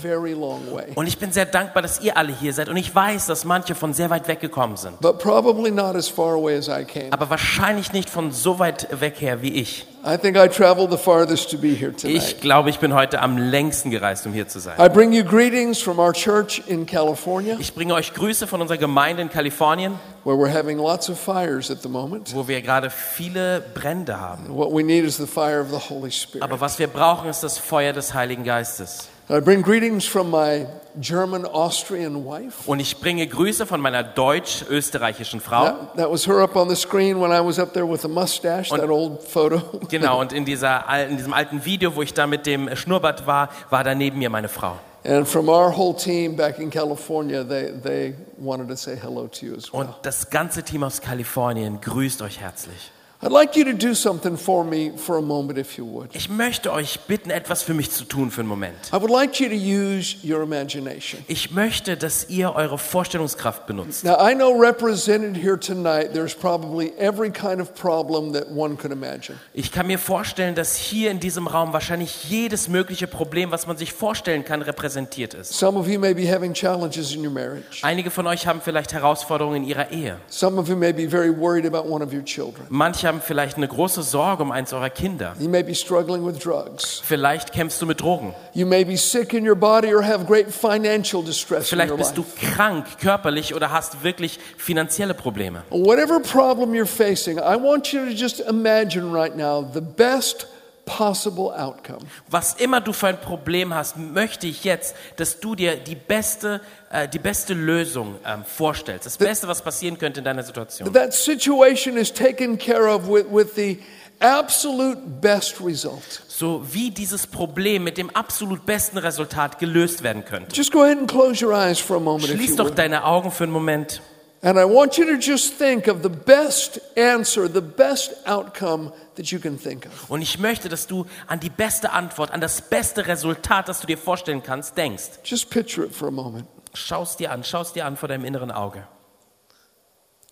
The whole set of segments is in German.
very long way. Und ich bin sehr dankbar, dass ihr alle hier seid. Und ich weiß, dass manche von sehr weit weggekommen sind. But probably not as far away as I came. Aber wahrscheinlich nicht von so weit weg her wie ich. I think I traveled the farthest to be here tonight. Ich glaube, ich bin heute am längsten gereist, um hier zu sein. I bring you greetings from our church in California, Ich bringe euch Grüße von unserer Gemeinde in Kalifornien, where we're having lots of fires at the moment. wo wir gerade viele Brände haben. What we need is the fire of the Holy Spirit. Aber was wir brauchen, ist das Feuer des Heiligen Geistes. I bring greetings from my German Austrian wife. Und ich bringe Grüße von meiner deutsch-österreichischen Frau. That, that was her up on the screen when I was up there with a mustache, Und- that old photo. Genau, und in, dieser, in diesem alten Video, wo ich da mit dem Schnurrbart war, war da neben mir meine Frau. And from our whole team back in California, they, they wanted to say hello to you as well. Und das ganze Team aus Kalifornien grüßt euch herzlich. I'd like you to do something for me for a moment, if you would. Ich möchte euch bitten, etwas für mich zu tun für einen Moment. I would like you to use your imagination. Ich möchte, dass ihr eure Vorstellungskraft benutzt. Now, I know represented here tonight, there's probably every kind of problem that one could imagine. Ich kann mir vorstellen, dass hier in diesem Raum wahrscheinlich jedes mögliche Problem, was man sich vorstellen kann, repräsentiert ist. Some of you may be having challenges in your marriage. Einige von euch haben vielleicht Herausforderungen in ihrer Ehe. Some of you may be very worried about one of your children. Manche haben vielleicht eine große Sorge um eins eurer Kinder. You may be struggling with drugs. Vielleicht kämpfst du mit Drogen. You may be sick in your body or have great financial distress in Vielleicht your bist du life. krank körperlich oder hast wirklich finanzielle Probleme. Whatever problem you're facing, I want you to just imagine right now the best possible outcome. Was immer du für ein Problem hast, möchte ich jetzt, dass du dir die beste, äh, die beste Lösung ähm, vorstellst. Das Beste, was passieren könnte in deiner Situation. That situation is taken care of with, with the absolute best result. So wie dieses Problem mit dem absolut besten Resultat gelöst werden könnte. Just go ahead and close your eyes for a moment if Schließ you doch deine Augen für einen Moment. And I want you to just think of the best answer, the best outcome that you can think of. Und ich möchte, dass du an die beste Antwort, an das beste Resultat, das du dir vorstellen kannst, denkst. Just picture it for a moment. Schau es dir an, schau es dir an vor deinem inneren Auge.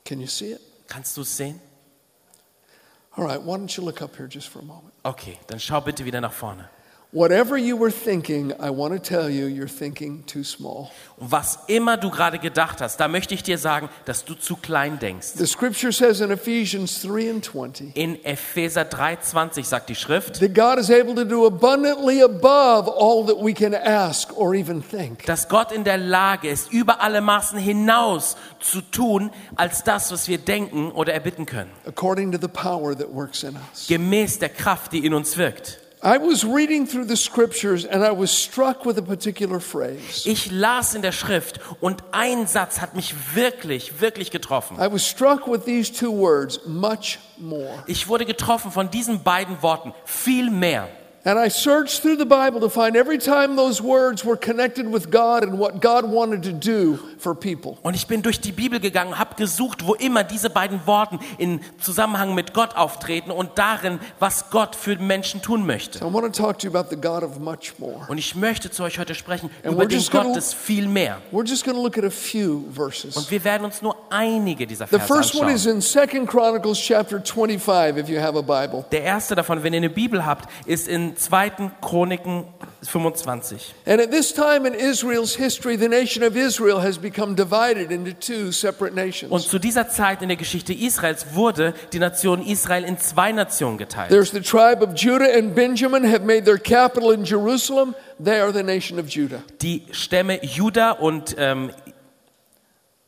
Can you see it? Kannst du es sehen? All right, why don't you look up here just for a moment? Okay, dann schau bitte wieder nach vorne. Whatever you were thinking, I want to tell you, you're thinking too small. Und was immer du gerade gedacht hast, da möchte ich dir sagen, dass du zu klein denkst. The scripture says in Ephesians 3 and 20 In Epheser 3,20 sagt die Schrift, that God is able to do abundantly above all that we can ask or even think. dass Gott in der Lage ist, über alle Maßen hinaus zu tun, als das, was wir denken oder erbitten können. according to the power that works in us. Gemäß der Kraft, die in uns wirkt. I was reading through the scriptures and I was struck with a particular phrase. Ich las in der Schrift und ein Satz hat mich wirklich, wirklich getroffen. I was struck with these two words, much more. Ich wurde getroffen von diesen beiden Worten, viel mehr. And I searched through the Bible to find every time those words were connected with God and what God wanted to do for people. Und ich bin durch die Bibel gegangen, habe gesucht, wo immer diese beiden Worten in Zusammenhang mit Gott auftreten und darin, was Gott für Menschen tun möchte. So I want to talk to you about the God of much more. Und ich möchte zu euch heute sprechen And über we're den just gonna- Gott des viel mehr. We're just going to look at a few verses. Und wir werden uns nur einige dieser The Verse first one is anschauen. in 2 Chronicles chapter 25 if you have a Bible. Der erste davon, wenn ihr eine Bibel habt, ist in 2. Chroniken 25. And at this time in Israel's history, the nation of Israel has become divided into two separate Und nations. zu dieser Zeit in der Geschichte Israels wurde die Nation Israel in zwei Nationen geteilt. There's the tribe of Judah and Benjamin have made their capital in Jerusalem. They are the nation of Judah. Die Stämme Juda und ähm,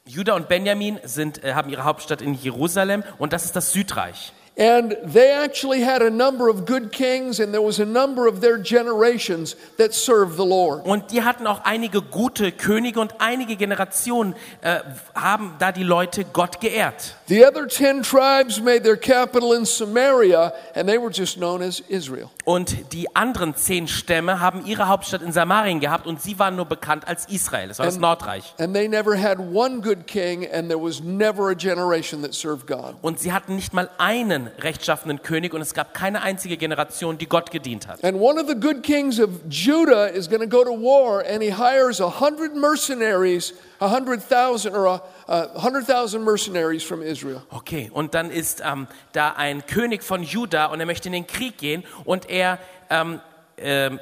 Juda und Benjamin sind, äh, haben ihre Hauptstadt in Jerusalem und das ist das Südreich. And they actually had a number of good kings, and there was a number of their generations that served the Lord. Und die hatten auch einige gute Könige und einige Generationen äh, haben da die Leute Gott geehrt. The other 10 tribes made their capital in Samaria, and they were just known as Israel. Und die anderen zehn Stämme haben ihre Hauptstadt in Samarien gehabt und sie waren nur bekannt als Israel. Das war das And- Nordreich. And they never had one good king, and there was never a generation that served God. Und sie hatten nicht mal einen rechtschaffenen König und es gab keine einzige Generation, die Gott gedient hat. And one of the good kings of Judah is going to go to war, and he hires a hundred mercenaries, a hundred thousand or a, a hundred thousand mercenaries from Israel. Okay, und dann ist ähm, da ein König von Juda und er möchte in den Krieg gehen und er, ähm, ähm,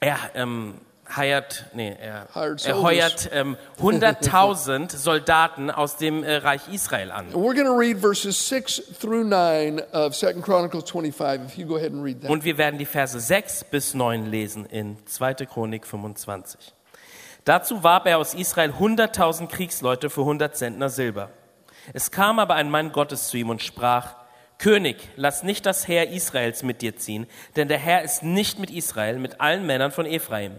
er ähm, heiert, nee, er, er heuert ähm, 100.000 Soldaten aus dem äh, Reich Israel an. And we're going to read verses 6 through 9 of 2 Chronicles 25. If you go ahead and read that. Und wir werden die Verse 6 bis 9 lesen in 2. Chronik 25. Dazu warb er aus Israel 100.000 Kriegsleute für 100 Zentner Silber. Es kam aber ein Mann Gottes zu ihm und sprach, König, lass nicht das Heer Israels mit dir ziehen, denn der Herr ist nicht mit Israel, mit allen Männern von Ephraim.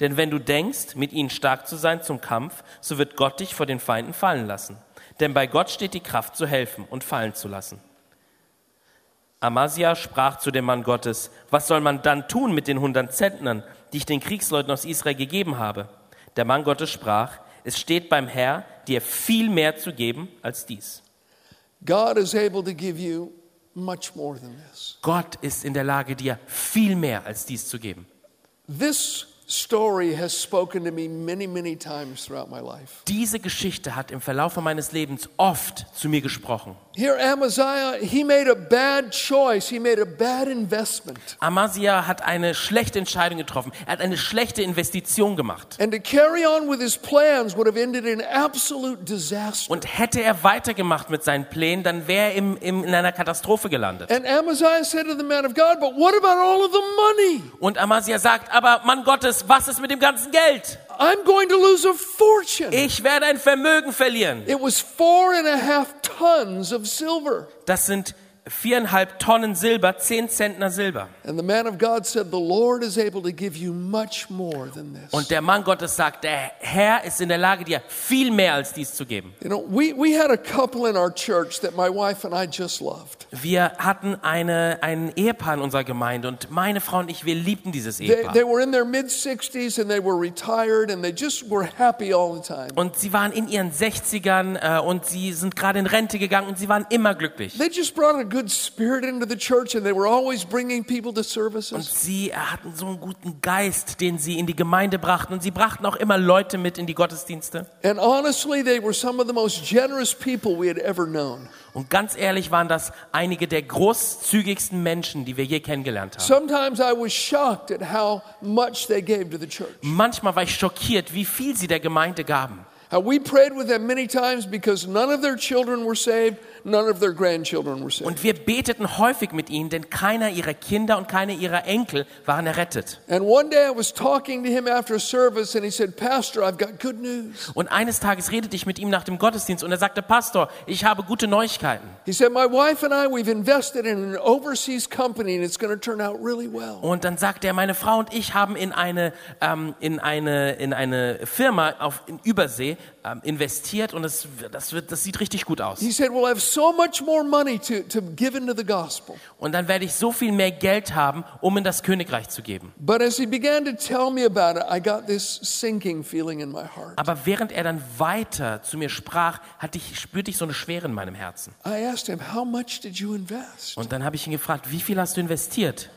Denn wenn du denkst, mit ihnen stark zu sein zum Kampf, so wird Gott dich vor den Feinden fallen lassen. Denn bei Gott steht die Kraft zu helfen und fallen zu lassen. Amasia sprach zu dem Mann Gottes, was soll man dann tun mit den hundert Zentnern, die ich den Kriegsleuten aus Israel gegeben habe? Der Mann Gottes sprach, es steht beim Herr, dir viel mehr zu geben als dies. God is able to give you much more than this. Gott ist in der Lage, dir viel mehr als dies zu geben. This story has spoken to me many, many times throughout my life. Diese Geschichte hat im Verlauf meines Lebens oft zu mir gesprochen. Here, Amaziah, he made a bad choice. He made a bad investment. Amasia hat eine schlechte Entscheidung getroffen. Er hat eine schlechte Investition gemacht. And to carry on with his plans would have ended in absolute disaster. Und hätte er weitergemacht mit seinen Plänen, dann wäre er im, im, in einer Katastrophe gelandet. And Amaziah said to the man of God, But what about all of the money? Und Amasia sagt, aber Mann Gottes, was ist mit dem ganzen Geld? I'm going to lose a fortune. Ich werde ein Vermögen verlieren. It was four and a half tons of silver. Das sind viereinhalb Tonnen Silber, zehn Zentner Silber. Und der Mann Gottes sagt, der Herr ist in der Lage, dir viel mehr als dies zu geben. You know, we, we had a couple in our church that my wife and I just loved. Wir hatten eine, ein Ehepaar in unserer Gemeinde und meine Frau und ich, wir liebten dieses They, Ehepaar. they were in their mid 60s and they were retired and they just were happy all the time. Und sie waren in ihren 60ern äh, und sie sind gerade in Rente gegangen und sie waren immer glücklich. They just brought a good spirit into the church and they were always bringing people to Und services. sie hatten so einen guten Geist, den sie in die Gemeinde brachten. Und sie brachten auch immer Leute mit in die Gottesdienste. And honestly, they were some of the most generous people we had ever known. Und ganz ehrlich waren das einige der großzügigsten Menschen, die wir je kennengelernt haben. Sometimes I was shocked at how much they gave to the church. Manchmal war ich schockiert, wie viel sie der Gemeinde gaben. Uh, we prayed with them many times because none of their children were saved, none of their grandchildren were saved. Und wir beteten häufig mit ihnen, denn keiner ihrer Kinder und keiner ihrer Enkel waren errettet. And one day I was talking to him after service and he said, Pastor, I've got good news. Und eines Tages redete ich mit ihm nach dem Gottesdienst und er sagte, Pastor, ich habe gute Neuigkeiten. He said, My wife and I, we've invested in an overseas company and it's going to turn out really well. Und dann sagte er, meine Frau und ich haben in eine, ähm, in eine, in eine Firma auf, in Übersee ähm, investiert und es, das, wird, das sieht richtig gut aus. He said, We'll have so much more money to, to give into the gospel. Und dann werde ich so viel mehr Geld haben, um in das Königreich zu geben. But as he began to tell me about it, I got this sinking feeling in my heart. Aber während er dann weiter zu mir sprach, hatte ich, spürte ich so eine Schwere in meinem Herzen. I asked him, How much did you invest? Und dann habe ich ihn gefragt, wie viel hast du investiert?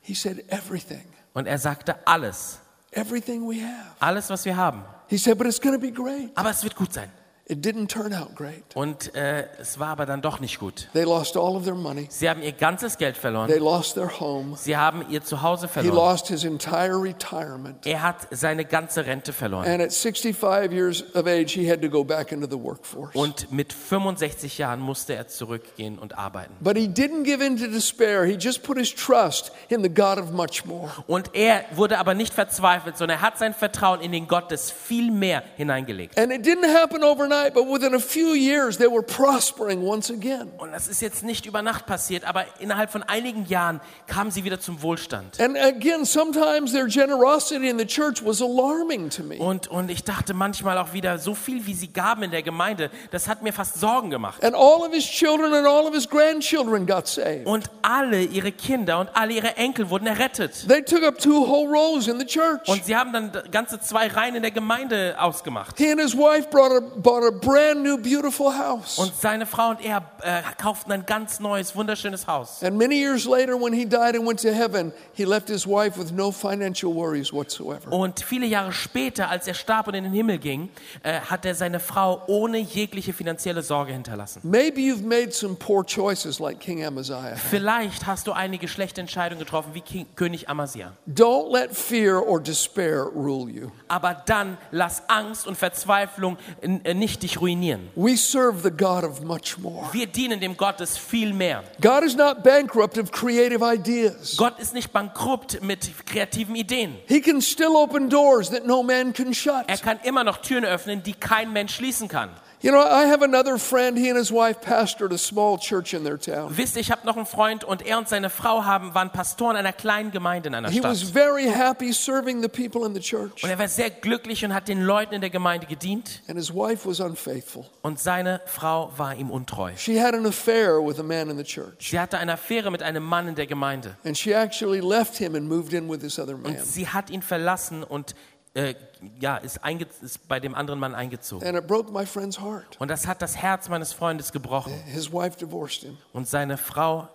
He said, Everything. Und er sagte, alles. Everything we have. Alles, was wir haben. He said, But it's going to be great. Aber es wird gut sein. It didn't turn out great. Und äh, es war aber dann doch nicht gut. They lost all of their money, Sie haben ihr ganzes Geld verloren. they lost their home, Sie haben ihr Zuhause he verloren. lost his entire retirement. Er hat seine ganze Rente verloren. And at 65 years of age, he had to go back into the workforce. Und mit 65 Jahren musste er zurückgehen und arbeiten. But he didn't give in to despair. He just put his trust in the God of much more. Und er wurde aber nicht verzweifelt, sondern er hat sein Vertrauen in den Gott des viel mehr hineingelegt. And it didn't happen overnight, but within a few years, they were prospering once again. Und das ist jetzt nicht über Nacht passiert, aber innerhalb von einigen Jahren kamen sie wieder zum Wohlstand. And again, sometimes their generosity in the church was alarming to me. Und, und ich dachte manchmal auch wieder, so viel wie sie gaben in der Gemeinde, das hat mir fast Sorgen gemacht. And all of his children and all of his grandchildren got saved. Und alle ihre Kinder und alle ihre Enkel wurden errettet. They took up two whole rows in the church. Und sie haben dann ganze zwei Reihen in der Gemeinde ausgemacht. He and his wife brought a, bought bought a brand new, beautiful house. Und seine Frau und er äh, kauften ein ganz neues, wunderschönes Haus. And many years later, when he died and went to heaven, he left his wife with no financial worries whatsoever. Und viele Jahre später, als er starb und in den Himmel ging, äh, hat er seine Frau ohne jegliche finanzielle Sorge hinterlassen. Maybe you've made some poor choices like King Amaziah. Vielleicht hast du einige schlechte Entscheidungen getroffen, wie King, König Amasia. Don't let fear or despair rule you. Aber dann lass Angst und Verzweiflung äh, nicht dich ruinieren. We serve the God of much more. Wir dienen dem Gott des viel mehr. God is not bankrupt of creative ideas. Gott ist nicht bankrupt mit kreativen Ideen. He can still open doors that no man can Er shut. kann immer noch Türen öffnen, die kein Mensch schließen kann. You know, I have another friend, he and his wife pastored a small church in their town. Wisst ihr, ich habe noch einen Freund und er und seine Frau haben, waren Pastoren einer kleinen Gemeinde in einer He was Stadt. very happy serving the people in the church. Und er war sehr glücklich und hat den Leuten in der Gemeinde gedient. And his wife was unfaithful. Und seine Frau war ihm untreu. She had an affair with a man in the church. Sie hatte eine Affäre mit einem Mann in der Gemeinde. And she actually left him and moved in with this other man. Und sie hat ihn verlassen und äh, ja, ist, ist bei dem anderen Mann eingezogen. And it broke my friend's heart. Und das hat das Herz meines Freundes gebrochen. His wife divorced him. Und seine Frau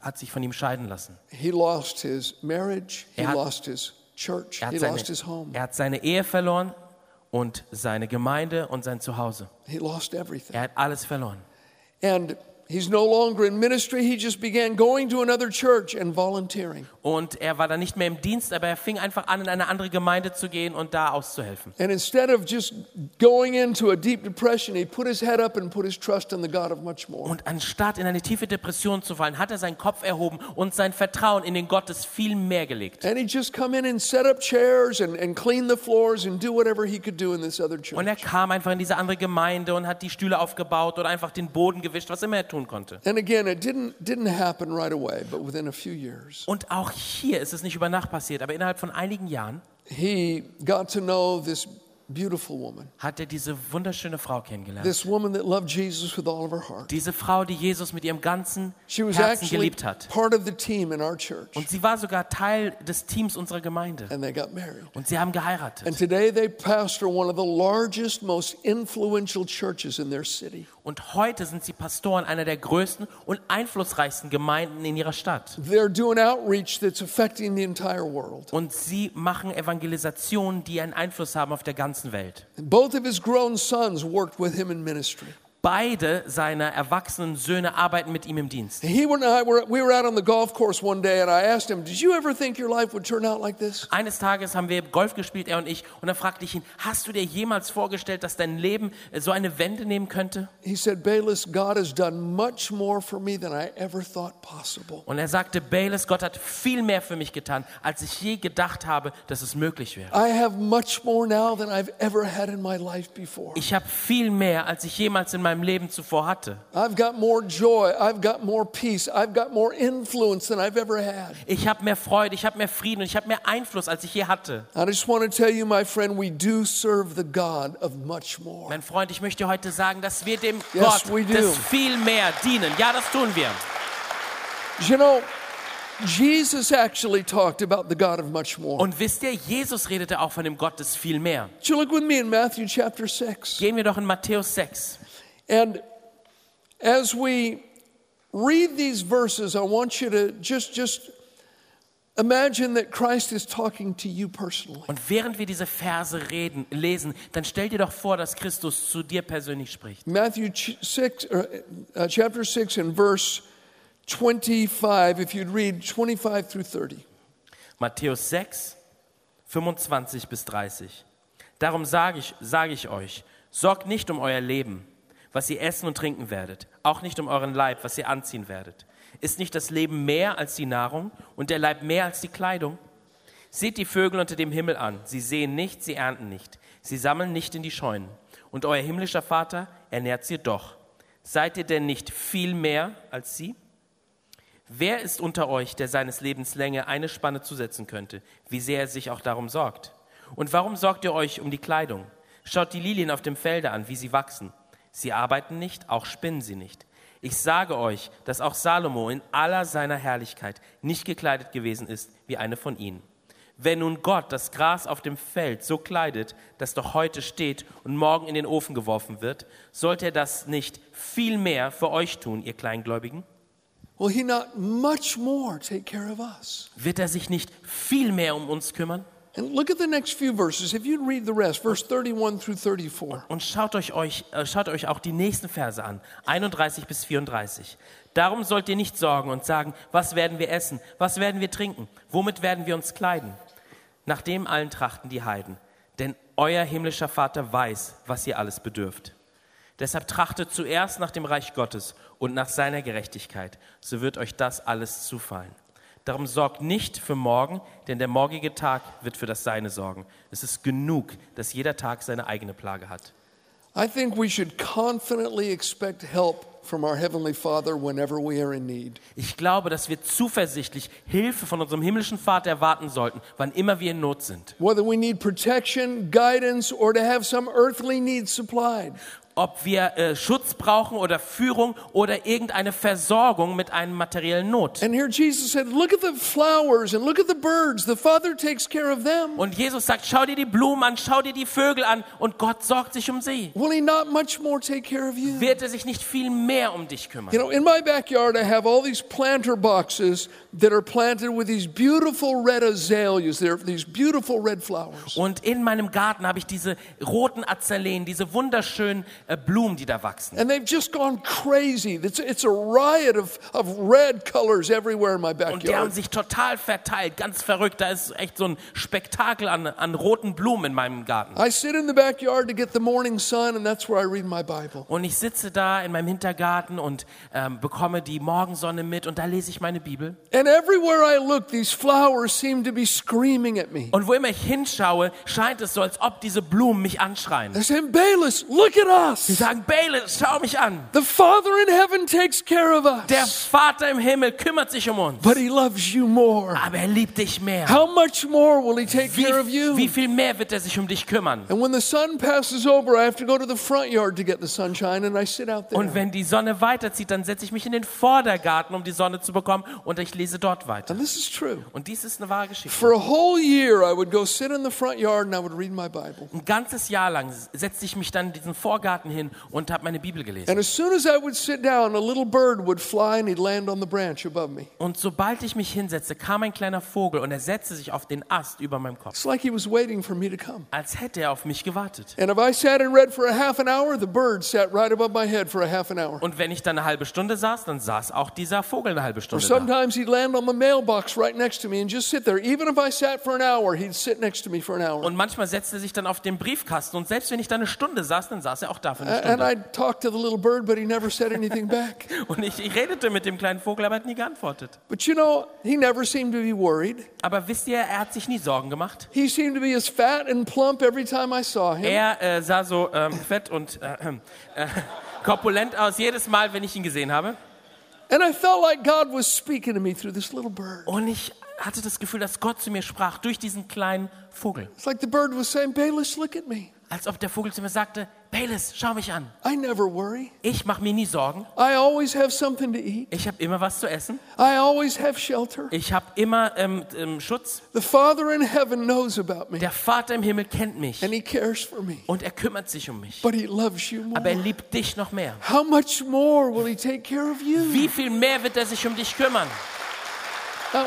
hat sich von ihm scheiden lassen. Marriage, Er hat- church, Er seine, er hat Ehe verloren und seine Gemeinde und sein Zuhause. he lost everything. Er hat alles verloren. And he's no longer in ministry, he just began going to another church and volunteering. Und er war dann nicht mehr im Dienst, aber er fing einfach an, in eine andere Gemeinde zu gehen und da auszuhelfen. And instead of just going into a deep depression, he put his head up and put his trust in the God of much more. Und anstatt in eine tiefe Depression zu fallen, hat er seinen Kopf erhoben und sein Vertrauen in den Gott des viel mehr gelegt. And he'd just come in and set up chairs and, and clean the floors and do whatever he could do in this other Und er church. kam einfach in diese andere Gemeinde und hat die Stühle aufgebaut oder einfach den Boden gewischt, was immer er tun konnte. Again, didn't, didn't right away, few years, Und auch hier ist es nicht über Nacht passiert, aber innerhalb von einigen Jahren he got to know this beautiful woman, hat er diese wunderschöne Frau kennengelernt. this woman that loved Jesus with all of her heart. Diese Frau, die Jesus mit ihrem ganzen She was Herzen actually geliebt hat. part of the team in our church, Und sie war sogar Teil des Teams unserer Gemeinde. and they got married. Und sie haben geheiratet. And today they pastor one of the largest, most influential churches in their city. Und heute sind sie Pastoren einer der größten und einflussreichsten Gemeinden in ihrer Stadt. They're doing outreach that's affecting the entire world. Und sie machen Evangelisationen, die einen Einfluss haben auf der ganzen Welt. Both of his grown sons worked with him in ministry. Beide seiner erwachsenen Söhne arbeiten mit ihm im Dienst. He and I were, we were out on the golf course one day, and I asked him, Did you ever think your life would turn out like this? Eines Tages haben wir Golf gespielt, er und ich, und dann fragte ich ihn, hast du dir jemals vorgestellt, dass dein Leben äh, so eine Wende nehmen könnte? He said, Bayless, God has done much more for me than I ever thought possible. Und er sagte, Bayless, Gott hat viel mehr für mich getan, als ich je gedacht habe, dass es möglich wäre. I have much more now than I've ever had in my life before. Ich habe viel mehr, als ich jemals in meinem Leben zuvor hatte. I've got more joy. I've got more peace. I've got more influence than I've ever had. Ich habe mehr Freude, ich habe mehr Frieden und ich habe mehr Einfluss, als ich je hatte. I just want to tell you, my friend, we do serve the God of much more. Mein Freund, ich möchte heute sagen, dass wir dem Yes, Gott des viel mehr dienen. Ja, das tun wir. You know, Jesus actually talked about the God of much more. Und wisst ihr, Jesus redete auch von dem Gott des viel mehr. Look with me in Matthew chapter 6? Gehen wir doch in Matthäus 6. And as we read these verses, I want you to just just imagine that Christ is talking to you personally. Und während wir diese Verse reden, lesen, dann stell dir doch vor, dass Christus zu dir persönlich spricht. Matthew ch- 6 or, uh, chapter 6 and verse 25 if you'd read 25 through 30. Matthäus 6, 25 bis 30. Darum sage ich, sage ich euch, sorgt nicht um euer Leben, was ihr essen und trinken werdet, auch nicht um euren Leib, was ihr anziehen werdet. Ist nicht das Leben mehr als die Nahrung und der Leib mehr als die Kleidung? Seht die Vögel unter dem Himmel an. Sie sehen nicht, sie ernten nicht. Sie sammeln nicht in die Scheunen. Und euer himmlischer Vater ernährt sie doch. Seid ihr denn nicht viel mehr als sie? Wer ist unter euch, der seines Lebens Länge eine Spanne zusetzen könnte, wie sehr er sich auch darum sorgt? Und warum sorgt ihr euch um die Kleidung? Schaut die Lilien auf dem Felde an, wie sie wachsen. Sie arbeiten nicht, auch spinnen sie nicht. Ich sage euch, dass auch Salomo in aller seiner Herrlichkeit nicht gekleidet gewesen ist wie eine von ihnen. Wenn nun Gott das Gras auf dem Feld so kleidet, das doch heute steht und morgen in den Ofen geworfen wird, sollte er das nicht viel mehr für euch tun, ihr Kleingläubigen? Will he not much more take care of us? Wird er sich nicht viel mehr um uns kümmern? And look at the next few verses. If you'd read the rest, verse 31 through 34. Und schaut euch, euch, äh, schaut euch auch die nächsten Verse an, 31 bis 34. Darum sollt ihr nicht sorgen und sagen, was werden wir essen, was werden wir trinken, womit werden wir uns kleiden. Nach dem allen trachten die Heiden, denn euer himmlischer Vater weiß, was ihr alles bedürft. Deshalb trachtet zuerst nach dem Reich Gottes und nach seiner Gerechtigkeit, so wird euch das alles zufallen. Darum sorgt nicht für morgen, denn der morgige Tag wird für das Seine sorgen. Es ist genug, dass jeder Tag seine eigene Plage hat. I think we should confidently expect help from our Heavenly Father whenever we are in need. Ich glaube, dass wir zuversichtlich Hilfe von unserem himmlischen Vater erwarten sollten, wann immer wir in Not sind. Whether we need protection, guidance, or to have some earthly needs supplied. Ob wir äh, Schutz brauchen oder Führung oder irgendeine Versorgung mit einem materiellen Not. And here Jesus said, Look at the flowers and look at the birds. The Father takes care of them. Und Jesus sagt, schau dir die Blumen an, schau dir die Vögel an und Gott sorgt sich um sie. Will He not much more take care of you? Wird er sich nicht viel mehr um dich kümmern? You know, in my backyard, I have all these planter boxes that are planted with these beautiful red azaleas. They're these beautiful red flowers. Und in meinem Garten habe ich diese roten Azaleen, diese wunderschönen Blumen, die da wachsen. And they've just gone crazy. It's, it's a riot of, of red colors everywhere in my Und die haben backyard. sich total verteilt, ganz verrückt. Da ist echt so ein Spektakel an, an roten Blumen in meinem Garten. I sit in the backyard to get the morning sun, and that's where I read my Bible. Und ich sitze da in meinem Hintergarten und ähm, bekomme die Morgensonne mit und da lese ich meine Bibel. And everywhere I look, these flowers seem to be screaming at me. Und wo immer ich hinschaue, scheint es so, als ob diese Blumen mich anschreien. They're saying, Bayless, look at Sie us. sagen, Bayless, schau mich an. The Father in heaven takes care of Der us, Vater im Himmel kümmert sich um uns. but He loves you more. Aber er liebt dich mehr. How much more will He take Wie, care of you? wie viel mehr wird er sich um dich kümmern? And when the sun passes over, I have to go to the front yard to get the sunshine, and I sit out Und there. wenn die Sonne weiterzieht, dann setze ich mich in den Vordergarten, um die Sonne zu bekommen und ich lese dort weiter. And this is true. Und dies ist eine wahre Geschichte. For a whole year, I would go sit in the front yard and I would read my Bible. Ein ganzes Jahr lang setzte ich mich dann in diesen Vorgarten hin und habe meine Bibel gelesen. And as soon as I would sit down, a little bird would fly and he'd land on the branch above me. Und sobald ich mich hinsetzte, kam ein kleiner Vogel und er setzte sich auf den Ast über meinem Kopf, It's like he was waiting for me to come. als hätte er auf mich gewartet. And if I sat and read for a half an hour, the bird sat right above my head for a half an hour. Und wenn ich dann eine halbe Stunde saß, dann saß auch dieser Vogel eine halbe Or Stunde da. sometimes he'd land on the mailbox right next to me and just sit there. Even if I sat for an hour, he'd sit next to me for an hour. Und manchmal setzte er sich dann auf den Briefkasten und selbst wenn ich da eine Stunde saß, dann saß er auch da eine And Stunde. I'd talk to the little bird, but he never said anything back. Und ich, ich redete mit dem kleinen Vogel, aber er hat nie geantwortet. But you know, he never seemed to be worried. Aber wisst ihr, er hat sich nie Sorgen gemacht. He seemed to be as fat and plump every time I saw him. Er äh, sah so ähm, fett und äh, äh, korpulent aus jedes Mal, wenn ich ihn gesehen habe. And I felt like God was speaking to me through this little bird. Und ich hatte das Gefühl, dass Gott zu mir sprach durch diesen kleinen Vogel. It's like the bird was saying, Bayless, look at me. Als ob der Vogel zu mir sagte, Bayless, schau mich an. I never worry. Ich mache mir nie Sorgen. I always have something to eat. Ich habe immer was zu essen. I always have shelter. Ich habe immer ähm, ähm, Schutz. The Father in heaven knows about me Der Vater im Himmel kennt mich and he cares for me, und er kümmert sich um mich. but he loves you Aber er more. liebt dich noch mehr. How much more will he take care of you? Wie viel mehr wird er sich um dich kümmern? Now,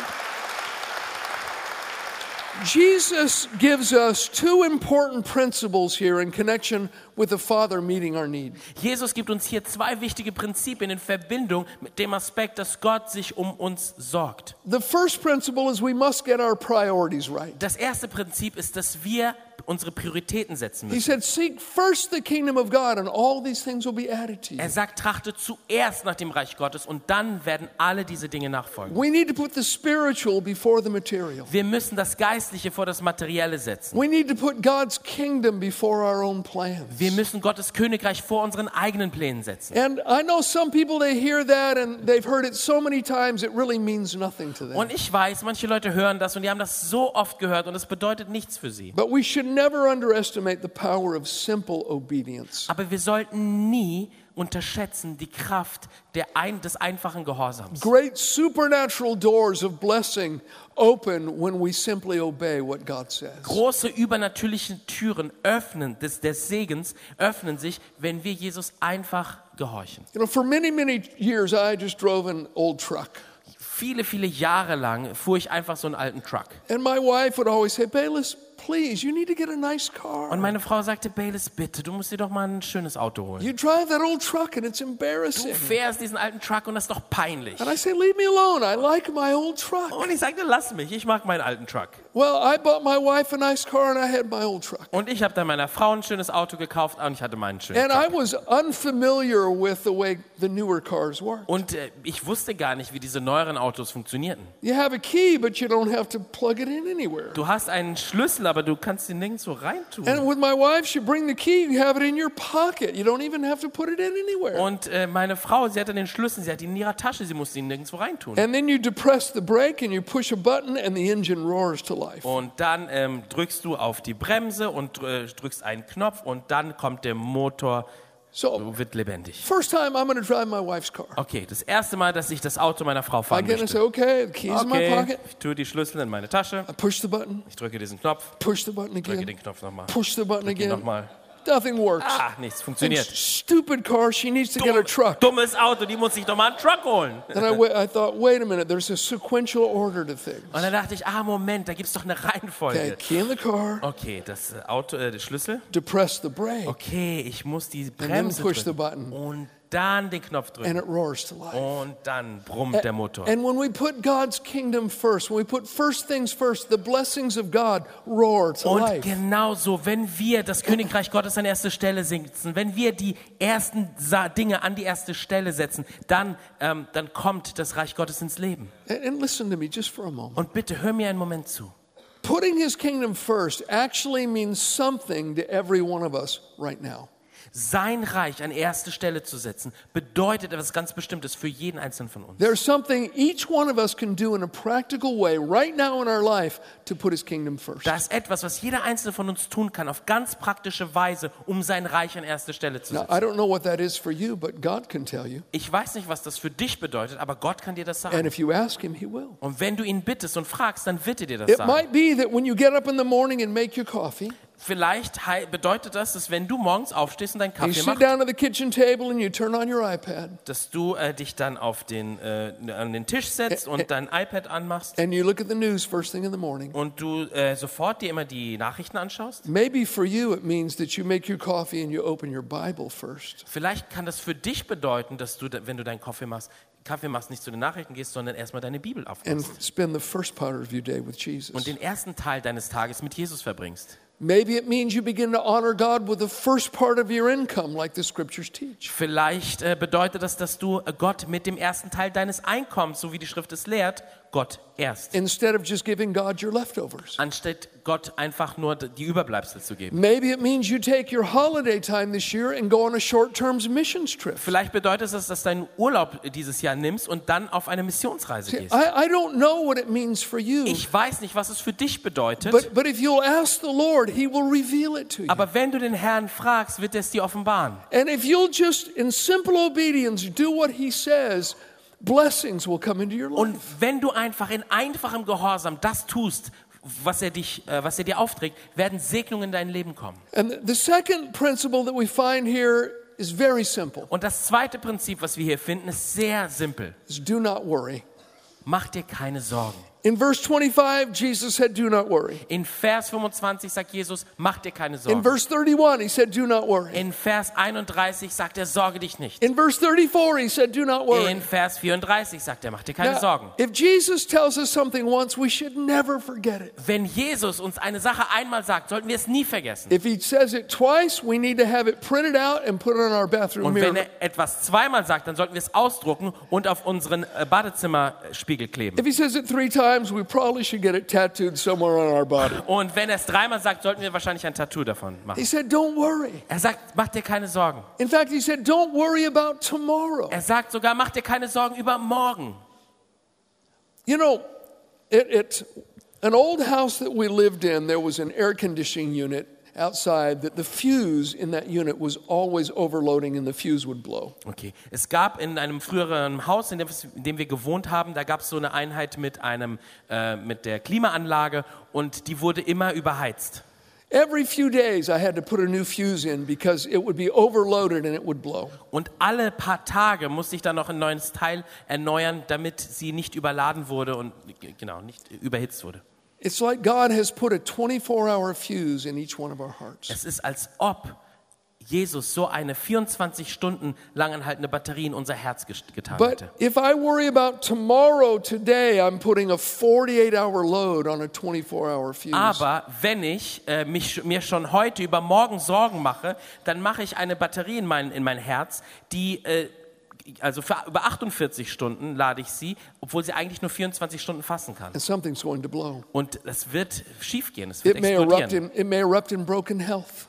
Jesus gives us two important principles here in connection with the Father meeting our need. Jesus gibt uns hier zwei wichtige Prinzipien in Verbindung mit dem Aspekt, dass Gott sich um uns sorgt. The first principle is we must get our priorities right. Das erste Prinzip ist, dass wir unsere Prioritäten setzen He müssen. said, Seek first the kingdom of God, and all these things will be added to you. Er sagt, trachte zuerst nach dem Reich Gottes und dann werden alle diese Dinge nachfolgen. We need to put the spiritual before the material. Wir müssen das Geistliche vor das Materielle setzen. We need to put God's kingdom before our own plans. Wir müssen Gottes Königreich vor unseren eigenen Plänen setzen. And I know some people, they hear that and they've heard it so many times, it really means nothing to them. Und ich weiß, manche Leute hören das und die haben das so oft gehört und es bedeutet nichts für sie. But we should never underestimate the power of simple obedience. Aber wir sollten nie unterschätzen die Kraft ein, des einfachen Gehorsams. Great supernatural doors of blessing open when we simply obey what God says. Große übernatürliche Türen öffnen des, des Segens öffnen sich, wenn wir Jesus einfach gehorchen. You know, for many, many years, I just drove an old truck. Viele, viele Jahre lang fuhr ich einfach so einen alten Truck. And my wife would always say, Bayless, please, you need to get a nice car. Und meine Frau sagte, Bayless, bitte, du musst dir doch mal ein schönes Auto holen. You drive that old truck and it's Du embarrassing. fährst diesen alten Truck und das ist doch peinlich. And I say, leave me alone. I like my old truck. Und ich sagte, lass mich, ich mag meinen alten Truck. Well, I bought my wife a nice car and I had my old truck. Und ich habe dann meiner Frau ein schönes Auto gekauft und ich hatte meinen schönen And I Truck. was unfamiliar with the way the newer cars work. Und äh, ich wusste gar nicht, wie diese neueren Autos funktionierten. You have a key, but you don't have to plug it in anywhere. Du hast einen Schlüssel, aber du kannst ihn nirgendwo reintun. And with my wife, she bring the key, you have it in your pocket. You don't even have to put it in anywhere. Und äh, meine Frau, sie hatte den Schlüssel, sie hat ihn in ihrer Tasche, sie musste ihn nirgendwo reintun. And then you depress the brake and you push a button and the engine roars to life. Und dann ähm, drückst du auf die Bremse und äh, drückst einen Knopf und dann kommt der Motor, So, wird lebendig. first time I'm going to drive my wife's car. Okay, das erste Mal, dass ich das Auto meiner Frau I fahren get in and say, möchte. okay, the key's in my Okay, pocket. ich tue die Schlüssel in meine Tasche, I push the button, ich drücke diesen Knopf, push the button drücke again, den Knopf nochmal, push the button drücke again. nochmal. Nothing works. Ah, nichts And funktioniert. stupid car, she needs to get a Dumm, truck. dummes Auto, die muss sich doch mal einen Truck holen. And I, I thought, wait a minute, there's a sequential order to things. Und dann dachte ich, ah, Moment, da gibt es doch eine Okay, Reihenfolge. key in the car, Okay, das äh, Auto, äh, der Schlüssel. depress the brake, Okay, ich muss die then Bremse push the button, Und dann den Knopf and drücken. it roars to life. Und dann brummt der Motor. And when we put God's kingdom first, when we put first things first, the blessings of God roar to Und life. genauso, wenn wir das Königreich Gottes an erste Stelle setzen, wenn wir die ersten Dinge an die erste Stelle setzen, dann, ähm, dann kommt das Reich Gottes ins Leben. And, and listen to me just for a moment. Und bitte hör mir einen Moment zu. Putting his kingdom first actually means something to every one of us right now. Sein Reich an erste Stelle zu setzen, bedeutet etwas ganz Bestimmtes für jeden Einzelnen von uns. There's something each one of us can do in a practical way right now in our life to put his kingdom first. Da ist etwas, was jeder Einzelne von uns tun kann, auf ganz praktische Weise, um sein Reich an erste Stelle zu Now, setzen. I don't know what that is for you, but God can tell you. Ich weiß nicht, was das für dich bedeutet, aber Gott kann dir das And sagen. if you ask him, he will. Und wenn du ihn bittest und fragst, dann wird er dir das It sagen. might be that when you get up in the morning and make your coffee, Vielleicht bedeutet das, dass wenn du morgens aufstehst und deinen Kaffee sit machst, down at the kitchen table and you turn on your iPad dass du äh, dich dann auf den, äh, an den Tisch setzt und dein iPad anmachst and you look at the news first thing in the morning. und du äh, sofort dir immer die Nachrichten anschaust. Maybe for you it means that you make your coffee and you open your Bible first. Vielleicht kann das für dich bedeuten, dass du, wenn du deinen Kaffee machst, Kaffee machst, nicht zu den Nachrichten gehst, sondern erstmal deine Bibel and aufmachst spend the first part of your day with Jesus. und den ersten Teil deines Tages mit Jesus verbringst. Maybe it means you begin to honor God with the first part of your income, like the scriptures teach. Vielleicht äh, bedeutet das, dass du Gott mit dem ersten Teil deines Einkommens, so wie die Schrift es lehrt, Gott erst, Instead of just giving God your leftovers. anstatt Gott einfach nur die Überbleibsel zu geben. Maybe it means you take your holiday time this year and go on a short term missions trip. Vielleicht bedeutet es, dass du deinen Urlaub dieses Jahr nimmst und dann auf eine Missionsreise gehst. I, I don't know what it means for you, Ich weiß nicht, was es für dich bedeutet, but, but if you'll ask the Lord, He will reveal it to you. aber wenn du den Herrn fragst, wird er es dir offenbaren. And if you'll just, in simple obedience, do what He says, blessings will come into your Und life. wenn du einfach in einfachem Gehorsam das tust, was er, dich, äh, was er dir aufträgt, werden Segnungen in dein Leben kommen. And the second principle that we find here is very simple Und das zweite Prinzip, was wir hier finden, ist sehr simpel. is do not worry. Mach dir keine Sorgen. In verse 25, Jesus said, Do not worry. In Vers 25 sagt Jesus, mach dir keine In Sorgen. verse 31, he said, Do not worry. In Vers 31 sagt er, sorge dich nicht. In verse 34, he said, Do not worry. In Vers 34 sagt er, mach dir keine Now, Sorgen. if Jesus tells us something once, we should never forget it. Wenn Jesus uns eine Sache einmal sagt, sollten wir es nie vergessen. If he says it twice, we need to have it printed out and put it on our bathroom Und wenn mirror. er etwas zweimal sagt, dann sollten wir es ausdrucken und auf unseren äh, Badezimmerspiegel kleben. If he says it three times, we probably should get it tattooed somewhere on our body. Und wenn er es dreimal sagt, sollten wir wahrscheinlich ein Tattoo davon He machen. said, Don't worry. Er sagt, mach dir keine Sorgen. In fact, he said, Don't worry about tomorrow. Er sagt sogar, mach dir keine Sorgen über morgen. You know, it, it, an old house that we lived in, there was an air conditioning unit, outside that the fuse in that unit was always overloading and the fuse would blow. Okay. Es gab in einem früheren Haus, in dem, in dem wir gewohnt haben, da gab es so eine Einheit mit, einem, äh, mit der Klimaanlage und die wurde immer überheizt. Every few days, I had to put a new fuse in because it would be overloaded and it would blow. Und alle paar Tage musste ich dann noch ein neues Teil erneuern, damit sie nicht überladen wurde und genau, nicht überhitzt wurde. It's like God has put a 24 hour fuse in each one of our hearts. Es ist, als ob Jesus so eine 24 Stunden lang anhaltende Batterie in unser Herz getan But hätte. if I worry about tomorrow, today, I'm putting a 48 hour load on a 24 hour fuse. Aber wenn ich äh, mich, mir schon heute über morgen Sorgen mache, dann mache ich eine Batterie in mein, in mein Herz, die, äh, also für über 48 Stunden lade ich sie, obwohl sie eigentlich nur 24 Stunden fassen kann. and something's going to blow. Und es wird schiefgehen, es wird It explodieren. in.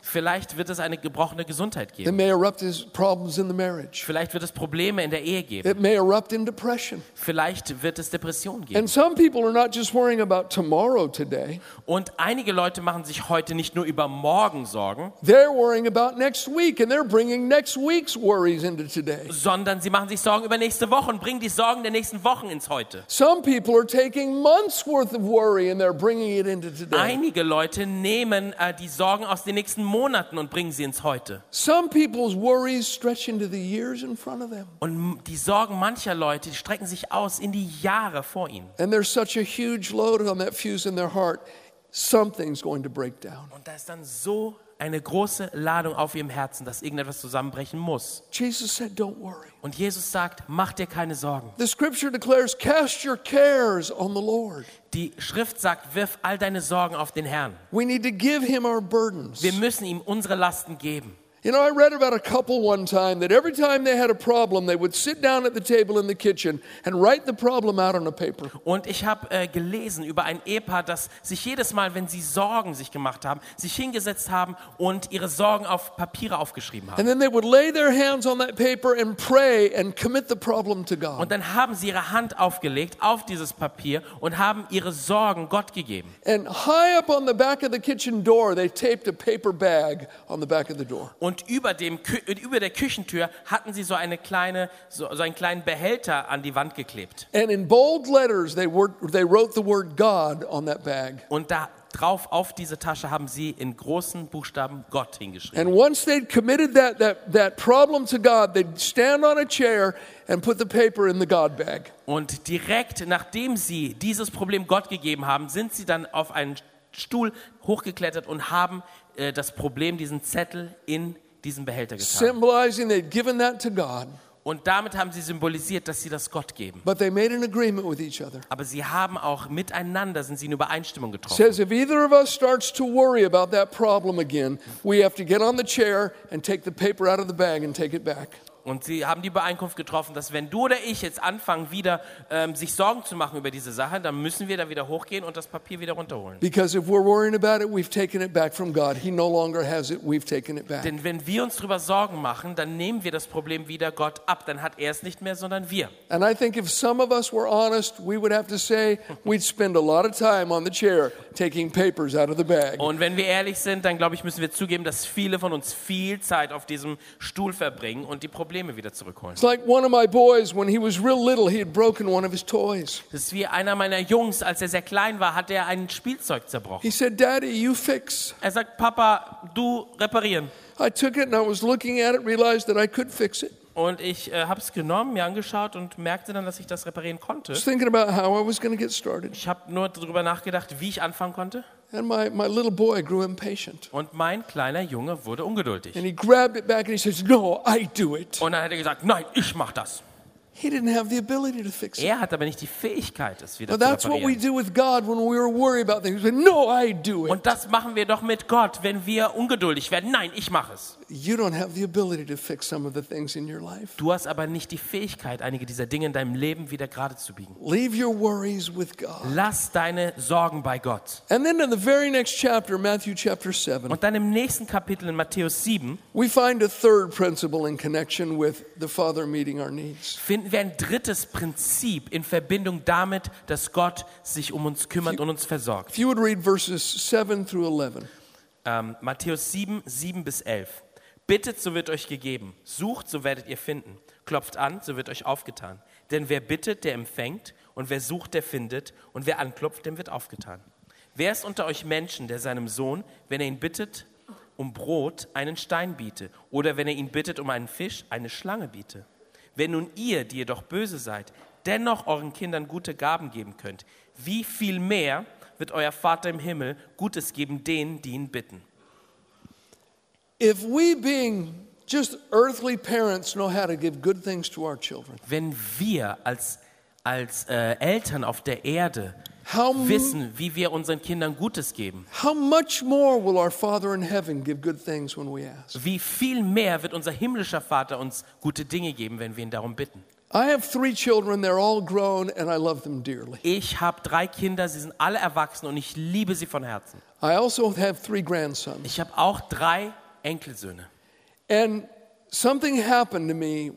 Vielleicht wird es eine gebrochene Gesundheit It geben. may erupt as problems in the marriage. Vielleicht wird es Probleme in der Ehe geben. It may erupt in depression. Vielleicht wird es Depressionen geben. And some people are not just worrying about tomorrow today, Und einige Leute machen sich heute nicht nur über morgen Sorgen, they're worrying about next week and they're bringing next week's worries into today. sondern sie machen sich Sorgen über nächste Woche und bringen die Sorgen der nächsten Wochen ins Heute. Some people are taking months worth of worry and they're bringing it into today. Einige Leute nehmen äh, die Sorgen aus den nächsten Monaten und bringen sie ins Heute. Some people's worries stretch into the years in front of them. Und die Sorgen mancher Leute strecken sich aus in die Jahre vor ihnen. And there's such a huge load on that fuse in their heart, something's going to break down. Und da ist dann so eine große Ladung auf ihrem Herzen, dass irgendetwas zusammenbrechen muss. Jesus said, Don't worry. Und Jesus sagt, mach dir keine Sorgen. The scripture declares, Cast your cares on the Lord. Die Schrift sagt, wirf all deine Sorgen auf den Herrn. We need to give him our burdens. Wir müssen ihm unsere Lasten geben. You know, I read about a couple one time that every time they had a problem, they would sit down at the table in the kitchen and write the problem out on a paper. Und ich habe äh, gelesen über ein Ehepaar, das sich jedes Mal, wenn sie Sorgen sich gemacht haben, sich hingesetzt haben und ihre Sorgen auf Papiere aufgeschrieben haben. And then they would lay their hands on that paper and pray and commit the problem to God. Und dann haben sie ihre Hand aufgelegt auf dieses Papier und haben ihre Sorgen Gott gegeben. And high up on the back of the kitchen door, they taped a paper bag on the back of the door. Und über, dem, über der Küchentür hatten sie so, eine kleine, so einen kleinen Behälter an die Wand geklebt. And in bold letters, they, were, they wrote the word God on that bag. Und da drauf auf diese Tasche haben sie in großen Buchstaben Gott hingeschrieben. And once they'd committed that, that, that problem to God, they'd stand on a chair and put the paper in the God bag. Und direkt nachdem sie dieses Problem Gott gegeben haben, sind sie dann auf einen Stuhl hochgeklettert und haben äh, das Problem, diesen Zettel in diesen Behälter getan. symbolizing they'd given that to God, Und damit haben sie symbolisiert, dass sie das Gott geben. but they made an agreement with each other. Aber sie haben auch miteinander, sind sie in Übereinstimmung getroffen. Says if either of us starts to worry about that problem again, we have to get on the chair and take the paper out of the bag and take it back. Und sie haben die Übereinkunft getroffen, dass wenn du oder ich jetzt anfangen, wieder ähm, sich Sorgen zu machen über diese Sache, dann müssen wir da wieder hochgehen und das Papier wieder runterholen. Because if we're worrying about it, we've taken it back from God. He no longer has it, we've taken it back. Denn wenn wir uns darüber Sorgen machen, dann nehmen wir das Problem wieder Gott ab. Dann hat er es nicht mehr, sondern wir. And I think if some of us were honest, we would have to say we'd spend a lot of time on the chair taking papers out of the bag. Und wenn wir ehrlich sind, dann glaube ich, müssen wir zugeben, dass viele von uns viel Zeit auf diesem Stuhl verbringen und die Probleme wieder zurückholen. It's like one of my boys, when he was real little, he had broken one of his toys. Das ist wie einer meiner Jungs, als er sehr klein war, hat er ein Spielzeug zerbrochen. He said, Daddy, you fix. Er sagt, Papa, du reparieren. I took it and I was looking at it, realized that I could fix it. Und ich äh, habe es genommen, mir angeschaut und merkte dann, dass ich das reparieren konnte. I was thinking about how I was going to get started. Ich habe nur darüber nachgedacht, wie ich anfangen konnte. And my, my little boy grew impatient. Und mein kleiner Junge wurde ungeduldig. And he grabbed it back and he says, No, I do it. Und dann hat er gesagt, nein, ich mach das. He didn't have the ability to fix it. Er hat aber nicht die Fähigkeit, es wieder But zu that's what we reparieren. do with God when we are worried about things. We say, No, I do it. Und das machen wir doch mit Gott, wenn wir ungeduldig werden. Nein, ich mache es. You don't have the ability to fix some of the things in your life. Du hast aber nicht die Fähigkeit, einige dieser Dinge in deinem Leben wieder gerade zu biegen. Leave your worries with God. Lass deine Sorgen bei Gott. And then in the very next chapter, Matthew chapter 7, Und dann im nächsten Kapitel in Matthäus 7 we find a third principle in connection with the Father meeting our needs. finden wir ein drittes Prinzip in Verbindung damit, dass Gott sich um uns kümmert und uns versorgt. If you would read verses 7 through 11. Ähm, Matthäus 7, 7 bis 11. Bittet, so wird euch gegeben. Sucht, so werdet ihr finden. Klopft an, so wird euch aufgetan. Denn wer bittet, der empfängt. Und wer sucht, der findet. Und wer anklopft, dem wird aufgetan. Wer ist unter euch Menschen, der seinem Sohn, wenn er ihn bittet um Brot, einen Stein biete? Oder wenn er ihn bittet um einen Fisch, eine Schlange biete? Wenn nun ihr, die ihr doch böse seid, dennoch euren Kindern gute Gaben geben könnt, wie viel mehr wird euer Vater im Himmel Gutes geben denen, die ihn bitten? If we, being just earthly parents, know how to give good things to our children, Wenn wir als, als äh, Eltern auf der Erde how, wissen, wie wir unseren Kindern Gutes geben, how much more will our Father in heaven give good things when we ask? wie viel mehr wird unser himmlischer Vater uns gute Dinge geben, wenn wir ihn darum bitten? I have three children, they're all grown, and I love them dearly. Ich habe drei Kinder, sie sind alle erwachsen und ich liebe sie von Herzen. I also have three grandsons. Ich habe auch drei Enkelsöhne. And something happened to me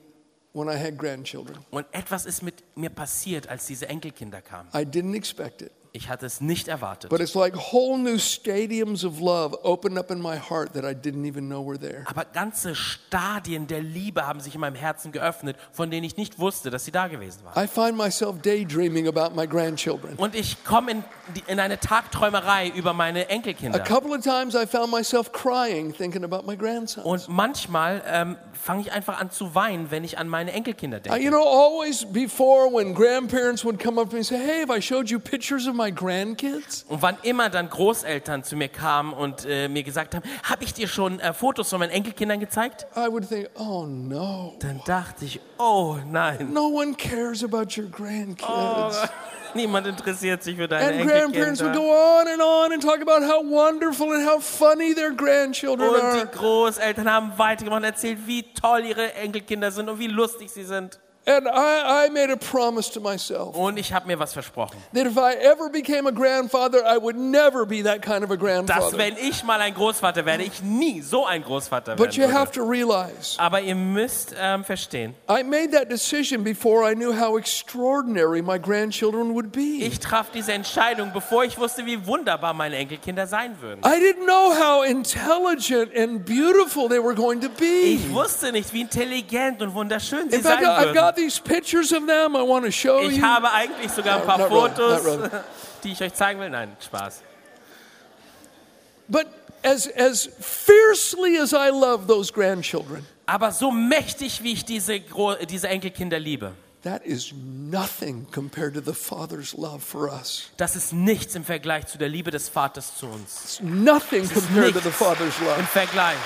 when I had grandchildren. Und etwas ist mit mir passiert, als diese Enkelkinder kamen. I didn't expect it. Ich hatte es nicht erwartet. But it's like whole new stadiums of love opened up in my heart that I didn't even know were there. Aber ganze Stadien der Liebe haben sich in meinem Herzen geöffnet, von denen ich nicht wusste, dass sie da gewesen waren. I find myself daydreaming about my grandchildren. Und ich komme in, in eine Tagträumerei über meine A Enkelkinder. couple of times I found myself crying thinking about my grandsons. Und manchmal ähm, fange ich einfach an zu weinen, wenn ich an meine Enkelkinder Uh, you denke. know, always before when grandparents would come up to me and say, Hey, have I showed you pictures of my grandkids? Und wann immer dann Großeltern zu mir kamen und äh, mir gesagt haben, habe ich dir schon äh, Fotos von meinen Enkelkindern gezeigt? I would think, Oh no, Dann dachte ich, oh nein, no one cares about your grandkids. niemand interessiert sich für deine And grandparents would Enkelkinder. go on and on and talk about how wonderful and how funny their grandchildren Und die Großeltern haben weitergemacht und erzählt, wie toll ihre Enkelkinder sind und wie lustig sie sind. And I, I made a promise to myself Und ich habe mir was versprochen, that if I ever became a grandfather, I would never be that kind of a dass grandfather. wenn ich mal ein Großvater werde, ich nie so ein Großvater But you have to realize, Aber ihr müsst ähm, verstehen, I made that decision before I knew how extraordinary my grandchildren would be. ich traf diese Entscheidung, bevor ich wusste, wie wunderbar meine Enkelkinder sein würden. I didn't know how intelligent and beautiful they were going to be. Ich wusste nicht, wie intelligent und wunderschön sie In fact, sein got würden. These pictures of them I want to show Ich you. habe eigentlich sogar ein paar really, Fotos, not really. die ich euch zeigen will. Nein, Spaß. But as, as fiercely as I love those grandchildren, Aber so mächtig, wie ich diese, Gro diese Enkelkinder liebe, that is nothing compared to the Father's love for us. das ist nichts im Vergleich zu der Liebe des Vaters zu uns. It's nothing compared to the Father's Im love. Vergleich.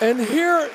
And here,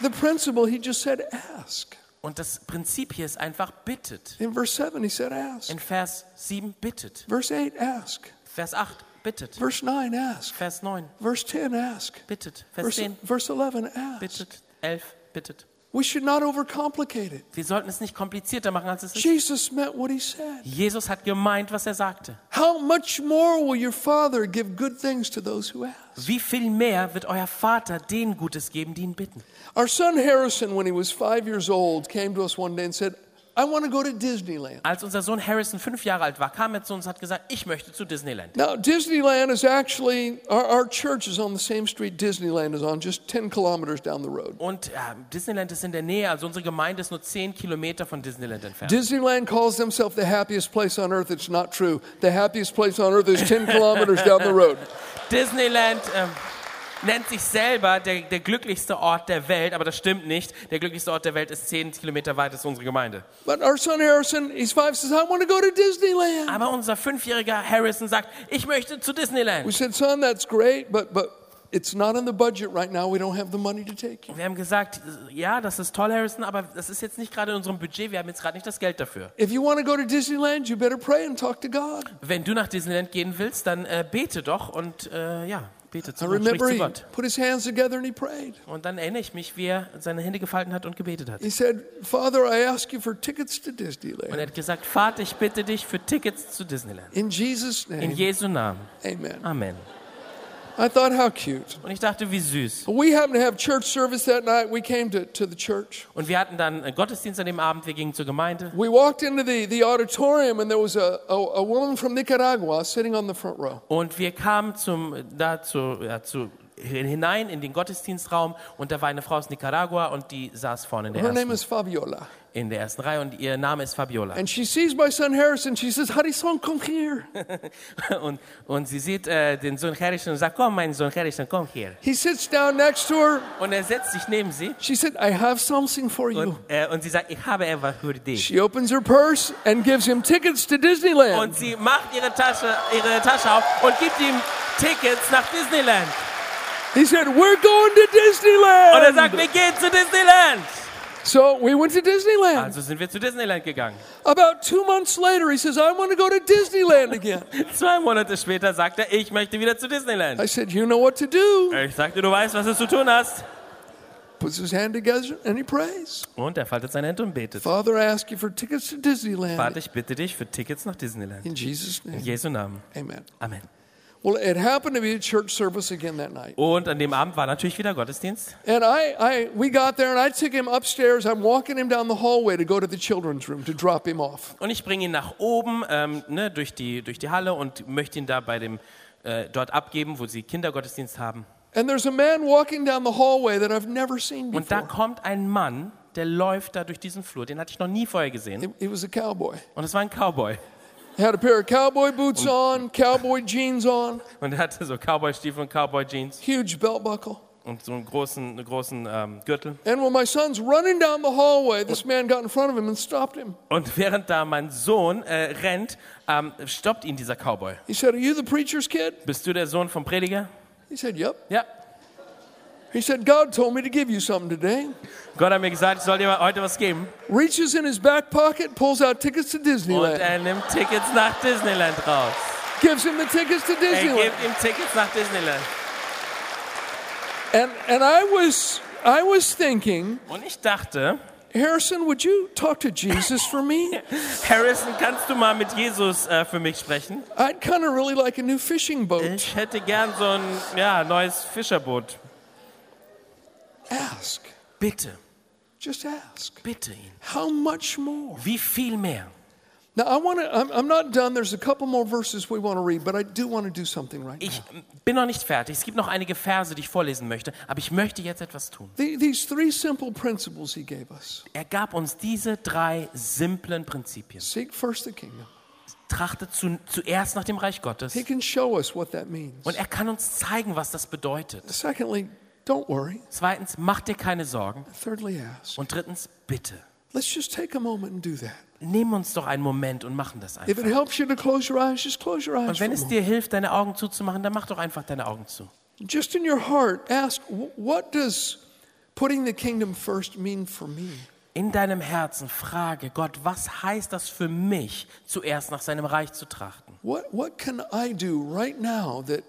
the principle, he just said, ask. Und das Prinzip hier ist einfach bittet. In verse 7, he said, ask. In Vers 7 bittet. Verse 8, ask. Vers 8 bittet. Verse 9, ask. Vers 9 Verse 10, ask. bittet. Vers Verse, 10 verse 11, ask. bittet. 11 bittet. We should not overcomplicate it. Wir sollten es nicht komplizierter machen, als es ist. Jesus meant what he said. Jesus hat gemeint, was er sagte. How much more will your Father give good things to those who ask? Wie viel mehr wird euer Vater denen Gutes geben, die ihn bitten? Our son Harrison, when he was five years old, came to us one day and said, I want to go to Disneyland. Als unser Sohn Harrison fünf Jahre alt war, kam er zu uns und hat gesagt, ich möchte zu Disneyland. Now, Disneyland is actually, our, our church is on the same street Disneyland is on, just 10 kilometers down the road. Und äh, Disneyland ist in der Nähe, also unsere Gemeinde ist nur zehn Kilometer von Disneyland entfernt. Disneyland calls themselves the happiest place on earth. It's not true. The happiest place on earth is 10 kilometers down the road. Disneyland ähm, nennt sich selber der, der glücklichste Ort der Welt, aber das stimmt nicht. Der glücklichste Ort der Welt ist zehn Kilometer weit, ist unsere Gemeinde. But our son Harrison, he's five, says, I want to go to Disneyland. Aber unser fünfjähriger Harrison sagt, ich möchte zu We Disneyland. said, son, that's great, but, but it's not in the budget right now. We don't have the money to take. Wir haben gesagt, ja, das ist toll, Harrison, aber das ist jetzt nicht gerade in unserem Budget, wir haben jetzt gerade nicht das Geld dafür. If you want to go to Disneyland, you better pray and talk to God. Wenn du nach Disneyland gehen willst, dann äh, bete doch und äh, ja, bete I zu Gott, sprich remember zu he Gott. put his hands together and he prayed. Und dann erinnere ich mich, wie er seine Hände gefalten hat und gebetet hat. He said, Father, I ask you for tickets to Und er Disneyland. hat gesagt, Vater, ich bitte dich für Tickets zu Disneyland. In Jesus' In name, Jesu Namen. amen. Amen. I thought, how cute. Und ich dachte, wie süß. We happened to have church service that night. We came to, to the church. Und wir hatten dann einen Gottesdienst an dem Abend, wir gingen zur Gemeinde. We walked into the, the auditorium, and there was a, a, a woman from Nicaragua sitting on the front row. Und wir kamen zum, da zu, ja, zu, hinein in den Gottesdienstraum und da war eine Frau aus Nicaragua und die saß vorne in der, Her name ersten, is Fabiola. In der ersten Reihe und ihr Name ist Fabiola. And she sees my son Harrison. She says, Harrison, come here. Und, und sie sieht äh, den Sohn Harrison und sagt, komm mein Sohn Harrison, komm hier. He sits down next to her. Und er setzt sich neben sie She said, I have something for you. und, äh, und sie sagt, ich habe etwas für dich. She opens her purse and gives him tickets to Disneyland. Und sie macht ihre Tasche, ihre Tasche auf und gibt ihm Tickets nach Disneyland. He said, We're going to Und er sagt, Disneyland. wir gehen zu Disneyland. So we went to Disneyland. Also sind wir zu Disneyland gegangen. About two months later, he says, I want to go to Disneyland again. Zwei Monate später sagt er, ich möchte wieder zu Disneyland. I said, You know what to do. Ich sagte, du weißt, was du zu tun hast. Puts his hand together and he prays. Und er faltet seine Hände und betet. Father, I ask you for tickets to Disneyland. Vater, ich bitte dich für Tickets nach Disneyland. In Jesus' In name. Jesu Namen. Amen. Amen. Well, it happened to be a church service again that night. Und an dem Abend war natürlich wieder Gottesdienst. And I, I, we got there and I took him upstairs. I'm walking him down the hallway to go to the children's room to drop him off. Und ich bringe ihn nach oben ähm, ne, durch, die, durch die Halle und möchte ihn da bei dem, äh, dort abgeben, wo sie Kindergottesdienst haben. And there's a man walking down the hallway that I've never seen Und da before. kommt ein Mann, der läuft da durch diesen Flur. Den hatte ich noch nie vorher gesehen. He, he was a cowboy. Und es war ein Cowboy. He had a pair of cowboy boots on, cowboy jeans on, Und er hatte so Cowboy-Stiefel und Cowboy-Jeans huge belt buckle. und so einen großen, einen großen ähm, Gürtel. And when my son's running down the hallway, this man got in front of him and stopped him. Und während da mein Sohn äh, rennt, ähm, stoppt ihn dieser Cowboy. He said, Are you the preacher's kid? Bist du der Sohn vom Prediger? He said, Yep. Ja. He said, God told me to give you something today. Gott hat mir gesagt, ich soll dir heute was geben. Reaches in his back pocket, pulls out tickets to Und Disneyland, er nimmt Tickets nach Disneyland raus. gives him the tickets to Er Disneyland. gibt ihm Tickets nach Disneyland. And, and I, was, I was thinking, Und ich dachte, Harrison, would you talk to Jesus for me? Harrison, kannst du mal mit Jesus äh, für mich sprechen? I'd kind of really like a new fishing boat. Ich hätte gern so ein ja, neues Fischerboot. Ask. Bitte, Just ask. bitte ihn. How much more? Wie viel mehr? Now, I want to, I'm, I'm not done. There's a couple more verses we want to read, but I do want to do something right Ich now. bin noch nicht fertig. Es gibt noch einige Verse, die ich vorlesen möchte, aber ich möchte jetzt etwas tun. The- These three simple principles he gave us Er gab uns diese drei simplen Prinzipien. seek first the kingdom. Trachtet zu, zuerst nach dem Reich Gottes He can show us what that means. und er kann uns zeigen, was das bedeutet. Secondly, don't worry. Zweitens, mach dir keine Sorgen. Thirdly, ask. Und drittens, bitte. Let's just take a moment and do that. Nehmen uns doch einen Moment und machen das If it einfach. helps you to close your eyes, just close your eyes. Und wenn es dir hilft, deine Augen zuzumachen, dann mach doch einfach deine Augen zu. Just in your heart, ask, wh- what does putting the kingdom first mean for me? In deinem Herzen frage Gott, was heißt das für mich, zuerst nach seinem Reich zu trachten? What, what can I do right now that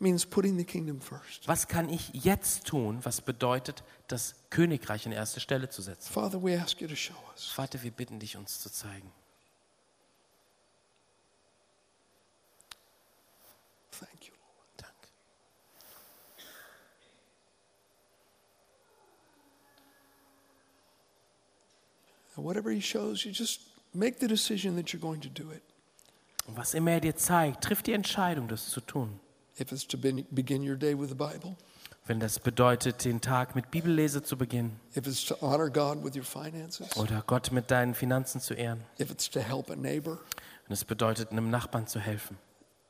means putting the kingdom first? Was kann ich jetzt tun, was bedeutet, das Königreich in erste Stelle zu setzen? Father, we ask you to show us. Vater, wir bitten dich, uns zu zeigen. Thank you, Lord. Danke. And whatever he shows you, just make the decision that you're going to do it. Und was immer er dir zeigt, triff die Entscheidung, das zu tun. If it's to be- begin your day with the Bible, Wenn das bedeutet, den Tag mit Bibellese zu beginnen if it's to honor God with your finances, oder Gott mit deinen Finanzen zu ehren. if it's to help a neighbor, Und es bedeutet, einem Nachbarn zu helfen.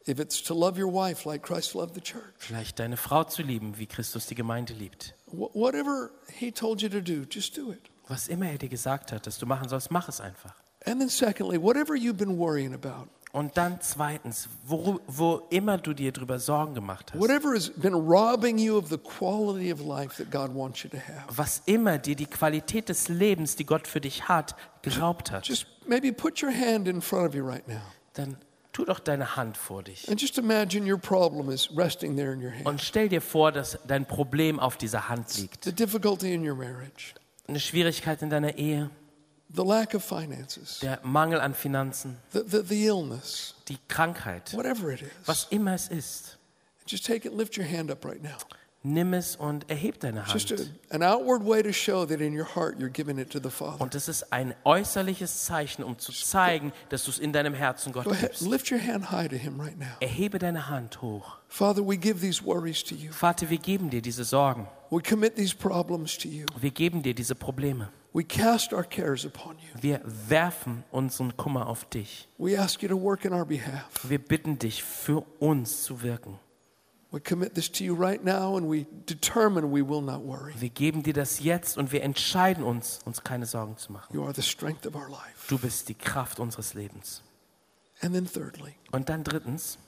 if it's to love your wife like Christ loved the church, Vielleicht deine Frau zu lieben, wie Christus die Gemeinde liebt. wh- whatever he told you to do, just do it. Was immer er dir gesagt hat, dass du machen sollst, mach es einfach. And then, secondly, whatever you've been worrying about, Und dann zweitens, wo, wo immer du dir drüber Sorgen gemacht hast, whatever has been robbing you of the quality of life that God wants you to have, was immer dir die Qualität des Lebens, die Gott für dich hat, geraubt hat, just maybe put your hand in front of you right now dann tu doch deine Hand vor dich. and just imagine your problem is resting there in your hand. Und stell dir vor, dass dein Problem auf dieser Hand liegt. The difficulty in your marriage, Eine Schwierigkeit in deiner Ehe, the lack of finances, der Mangel an Finanzen, the, the, the illness, die Krankheit, whatever it is. was immer es ist. Just take it lift your hand up right now. Nimm es und erheb deine Just Hand. a, an outward way to show that in your heart you're giving it to the Father. Und es ist ein äußerliches Zeichen, um zu zeigen, dass du es in deinem Herzen Gott Go ahead, gibst. lift your hand high to Him right now. Erhebe deine Hand hoch. Father, we give these worries to you. Vater, wir geben dir diese Sorgen. We commit these problems to you. Wir geben dir diese Probleme. We cast our cares upon you. Wir werfen unseren Kummer auf dich. We ask you to work in our behalf. Wir bitten dich, für uns zu wirken. We commit this to you right now and we determine we will not worry. Wir geben dir das jetzt und wir entscheiden uns, uns keine Sorgen zu machen. You are the strength of our life. Du bist die Kraft unseres Lebens. And then, thirdly, Und dann drittens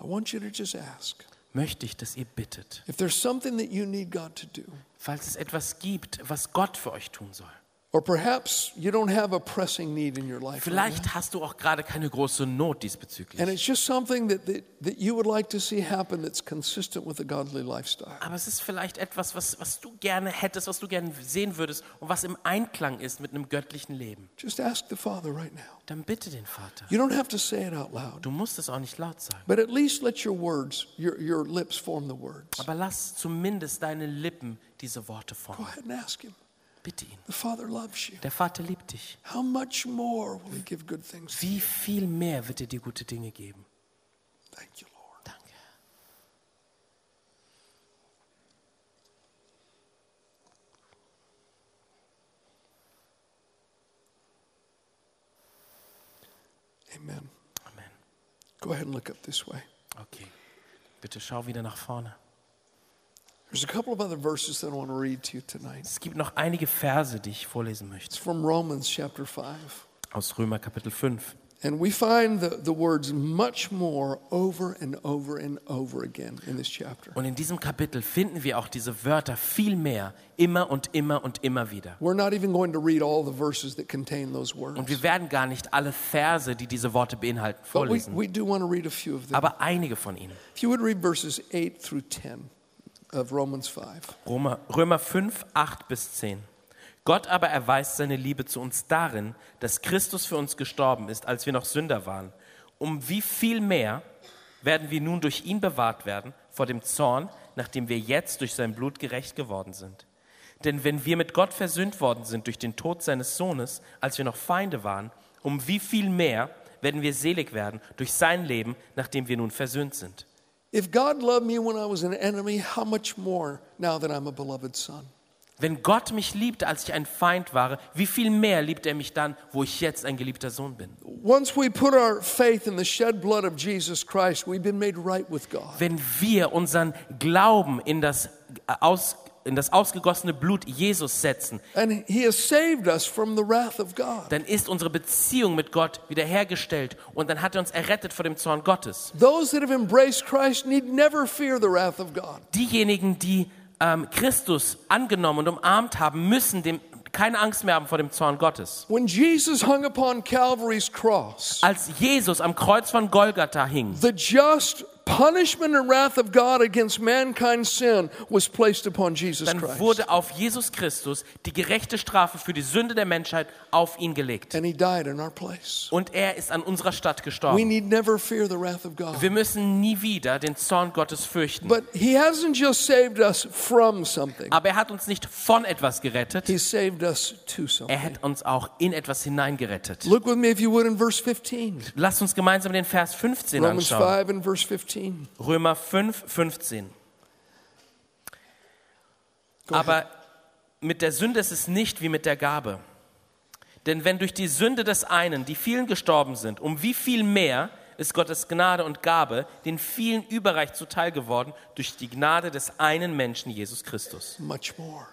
I want you to just ask möchte ich, dass ihr bittet, if there's something that you need God to do, falls es etwas gibt, was Gott für euch tun soll. Or perhaps you don't have a pressing need in your life. right Vielleicht hast du auch gerade keine große Not And diesbezüglich. it's just something that, that, that you would like to see happen that's consistent with a godly lifestyle. Aber es ist vielleicht etwas, was, was du gerne hättest, was du gerne sehen würdest und was im Einklang ist mit einem göttlichen Leben. Just ask the Father right now. Dann bitte den Vater. You don't have to say it out loud, Du musst es auch nicht laut sagen. but at least let your words, your, your lips form the words. Aber lass zumindest deine Lippen diese Worte Go formen. ahead and ask Him. Bitte ihn. The Father loves you. Der Vater liebt dich. How much more will He give good things? to you? Wie viel mehr wird er dir gute Dinge geben? Thank you, Lord. Danke. Amen. Amen. Go ahead and look up this way. Okay. Bitte schau wieder nach vorne. Es gibt noch einige Verse, die ich vorlesen It's möchte. from Romans chapter 5. Aus Römer Kapitel 5. And we find the, the words much more over and over and over again in this chapter. Und in diesem Kapitel finden wir auch diese Wörter viel mehr, immer und immer und immer wieder. We're not even going to read all the verses that contain those words. Und wir werden gar nicht alle Verse, die diese Worte beinhalten, But we, vorlesen, we do want to read a few of them. aber einige von ihnen. If you would read verses 8 through 10 of Romans 5. Römer, Römer 5, 8 bis 10. Gott aber erweist seine Liebe zu uns darin, dass Christus für uns gestorben ist, als wir noch Sünder waren. Um wie viel mehr werden wir nun durch ihn bewahrt werden vor dem Zorn, nachdem wir jetzt durch sein Blut gerecht geworden sind. Denn wenn wir mit Gott versöhnt worden sind durch den Tod seines Sohnes, als wir noch Feinde waren, um wie viel mehr werden wir selig werden durch sein Leben, nachdem wir nun versöhnt sind. If God loved me when I was an enemy, how much more now that I'm a beloved son? Wenn Gott mich liebte, als ich ein Feind war, wie viel mehr liebt er mich dann, wo ich jetzt ein geliebter Sohn bin? Once we put our faith in the shed blood of Jesus Christ, we've been made right with God. Wenn wir unseren Glauben in das, aus, in das ausgegossene Blut Jesus setzen, And He has saved us from the wrath of God. dann ist unsere Beziehung mit Gott wiederhergestellt und dann hat er uns errettet vor dem Zorn Gottes. Those that have embraced Christ need never fear the wrath of God. Diejenigen, die ähm, Christus angenommen und umarmt haben, müssen dem keine Angst mehr haben vor dem Zorn Gottes. When Jesus hung upon Calvary's cross, Als Jesus am Kreuz von Golgatha hing, the just punishment and wrath of God against mankind's sin was placed upon Jesus dann Christ. wurde auf Jesus Christus die gerechte Strafe für die Sünde der Menschheit auf ihn gelegt. And He died in our place. Und er ist an unserer Stadt We gestorben. need never fear the wrath of God. Wir müssen nie wieder den Zorn Gottes fürchten. But He hasn't just saved us from something, Aber er hat uns nicht von etwas gerettet, He saved us to er something. hat uns auch in etwas hineingerettet. Look with me, if you would, in verse 15. Lasst uns gemeinsam den Vers 15 Romans anschauen. 5 and verse 15. Römer 5, 15. Go ahead. Aber mit der Sünde ist es nicht wie mit der Gabe. Denn wenn durch die Sünde des einen die vielen gestorben sind, um wie viel mehr ist Gottes Gnade und Gabe den vielen überreich zuteil geworden durch die Gnade des einen Menschen, Jesus Christus. Much more.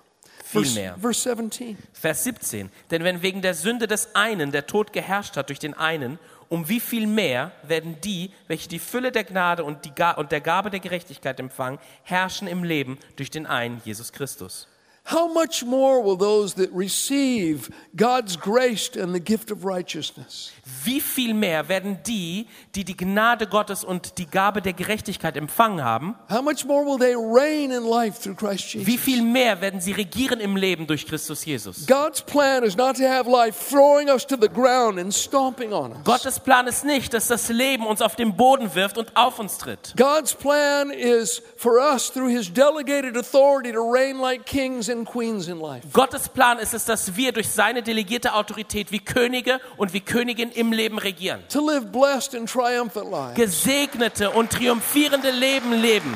Viel mehr. verse 17. Vers 17. Denn wenn wegen der Sünde des einen der Tod geherrscht hat durch den einen, um wie viel mehr werden die, welche die Fülle der Gnade und, die und der Gabe der Gerechtigkeit empfangen, herrschen im Leben durch den einen, Jesus Christus. How much more will those that receive God's grace and the gift of righteousness? Wie viel mehr werden die, die die Gnade Gottes und die Gabe der Gerechtigkeit empfangen haben, How much more will they reign in life through Christ Jesus? wie viel mehr werden sie regieren im Leben durch Christus Jesus? God's plan is not to have life throwing us to the ground and stomping on us. Gottes Plan ist nicht, dass das Leben uns auf den Boden wirft und auf uns tritt. God's plan is for us through his delegated authority to reign like kings and queens in life. Gottes Plan ist es, dass wir durch seine delegierte Autorität wie Könige und wie Königin im Leben regieren. To live blessed and triumphant lives. Gesegnete und triumphierende Leben leben.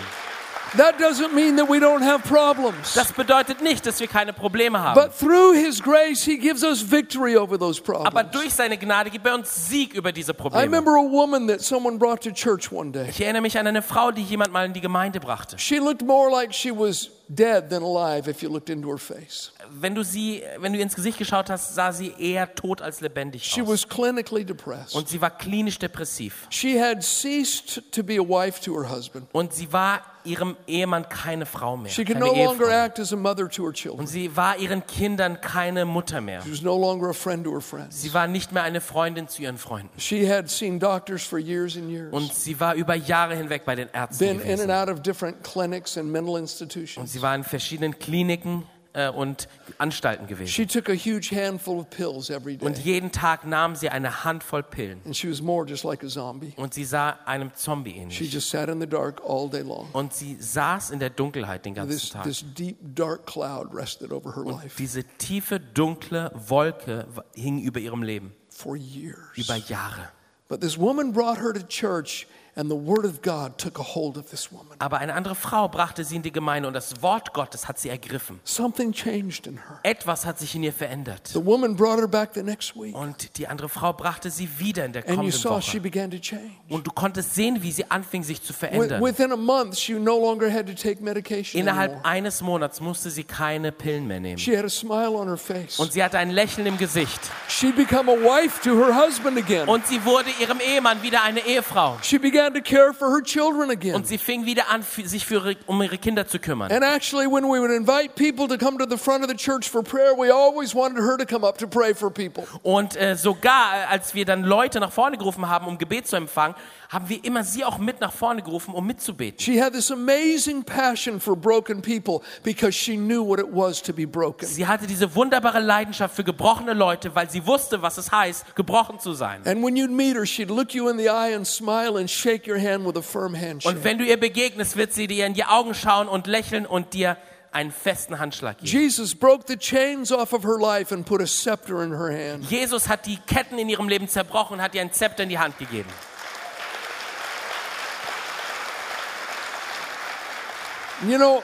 That doesn't mean that we don't have problems. Das bedeutet nicht, dass wir keine Probleme haben. But through his grace, he gives us victory over those problems. Aber durch seine Gnade gibt er uns Sieg über diese Probleme. I remember a woman that someone brought to church one day. Ich erinnere mich an eine Frau, die jemand mal in die Gemeinde brachte. She looked more like she was dead than alive if you looked into her face. Wenn du sie, wenn du ihr ins Gesicht geschaut hast, sah sie eher tot als lebendig She aus. was clinically depressed. Und sie war klinisch depressiv. She had ceased to be a wife to her husband. Und sie war ihrem Ehemann keine Frau mehr. She could Keine no longer Ehefrau. act as a mother to her Und children. sie war ihren Kindern keine Mutter mehr. She was no longer a friend to her friends. Sie war nicht mehr eine Freundin zu ihren Freunden. She had seen doctors for years and years, Und sie war über Jahre hinweg bei den Ärzten been in and gewesen. out of different clinics and mental Und institutions. sie war in verschiedenen Kliniken äh, und Anstalten gewesen. Und jeden Tag nahm sie eine Handvoll Pillen. like. Und sie sah einem Zombie ähnlich. Und sie saß in der Dunkelheit den ganzen This, Tag. this her life Diese tiefe, dunkle Wolke hing über ihrem Leben. Über Jahre. But this woman brought her to church, and the Word of God took a hold of this woman. Aber eine andere Frau brachte sie in die Gemeinde und das Wort Gottes hat sie ergriffen. Something changed in her. Etwas hat sich in ihr verändert. The woman brought her back the next week, Und die andere Frau brachte sie wieder in der and you kommenden saw she Woche. began to change. Und du konntest sehen, wie sie anfing, sich zu verändern. Within a month, she no longer had to take medication Innerhalb eines Monats musste sie keine Pillen mehr nehmen. She had a smile on her face. Und sie hatte ein Lächeln im Gesicht. She'd become a wife to her husband again. Und sie wurde ihrem Ehemann wieder eine Ehefrau. She began to care for her children again. Und sie fing wieder an, sich für ihre, um ihre Kinder zu kümmern. And actually, when we would invite people to come to the front of the church for prayer, we always wanted her to come up to pray for people. Und äh, sogar, äh, als wir dann Leute nach vorne gerufen haben, um Gebet zu empfangen, haben wir immer sie auch mit nach vorne gerufen, um mitzubeten. She had this amazing passion for broken people because she knew what it was to be broken. Sie hatte diese wunderbare Leidenschaft für gebrochene Leute, weil sie wusste, was es heißt, gebrochen zu sein. And when you'd meet her, she'd look you in the eye and smile and shake your hand with a firm handshake. Und wenn du ihr begegnest, wird sie dir in die Augen schauen und lächeln und dir einen festen Handschlag geben. Jesus broke the chains off of her life and put a scepter in her hand. Jesus hat die Ketten in ihrem Leben zerbrochen und hat ihr ein Zepter in die Hand gegeben. You know,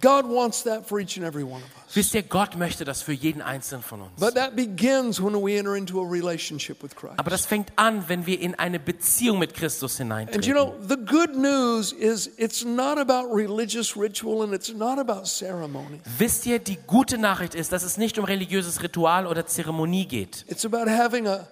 God wants that for each and every one of us. Wisst ihr, Gott möchte das für jeden Einzelnen von uns. But that begins when we enter into a relationship with Christ. Aber das fängt an, wenn wir in eine Beziehung mit Christus And you hineintreten. know, the good news is it's not about religious ritual and it's not about ceremony. Wisst ihr, die gute Nachricht ist, dass es nicht um religiöses Ritual oder Zeremonie geht. It's about having a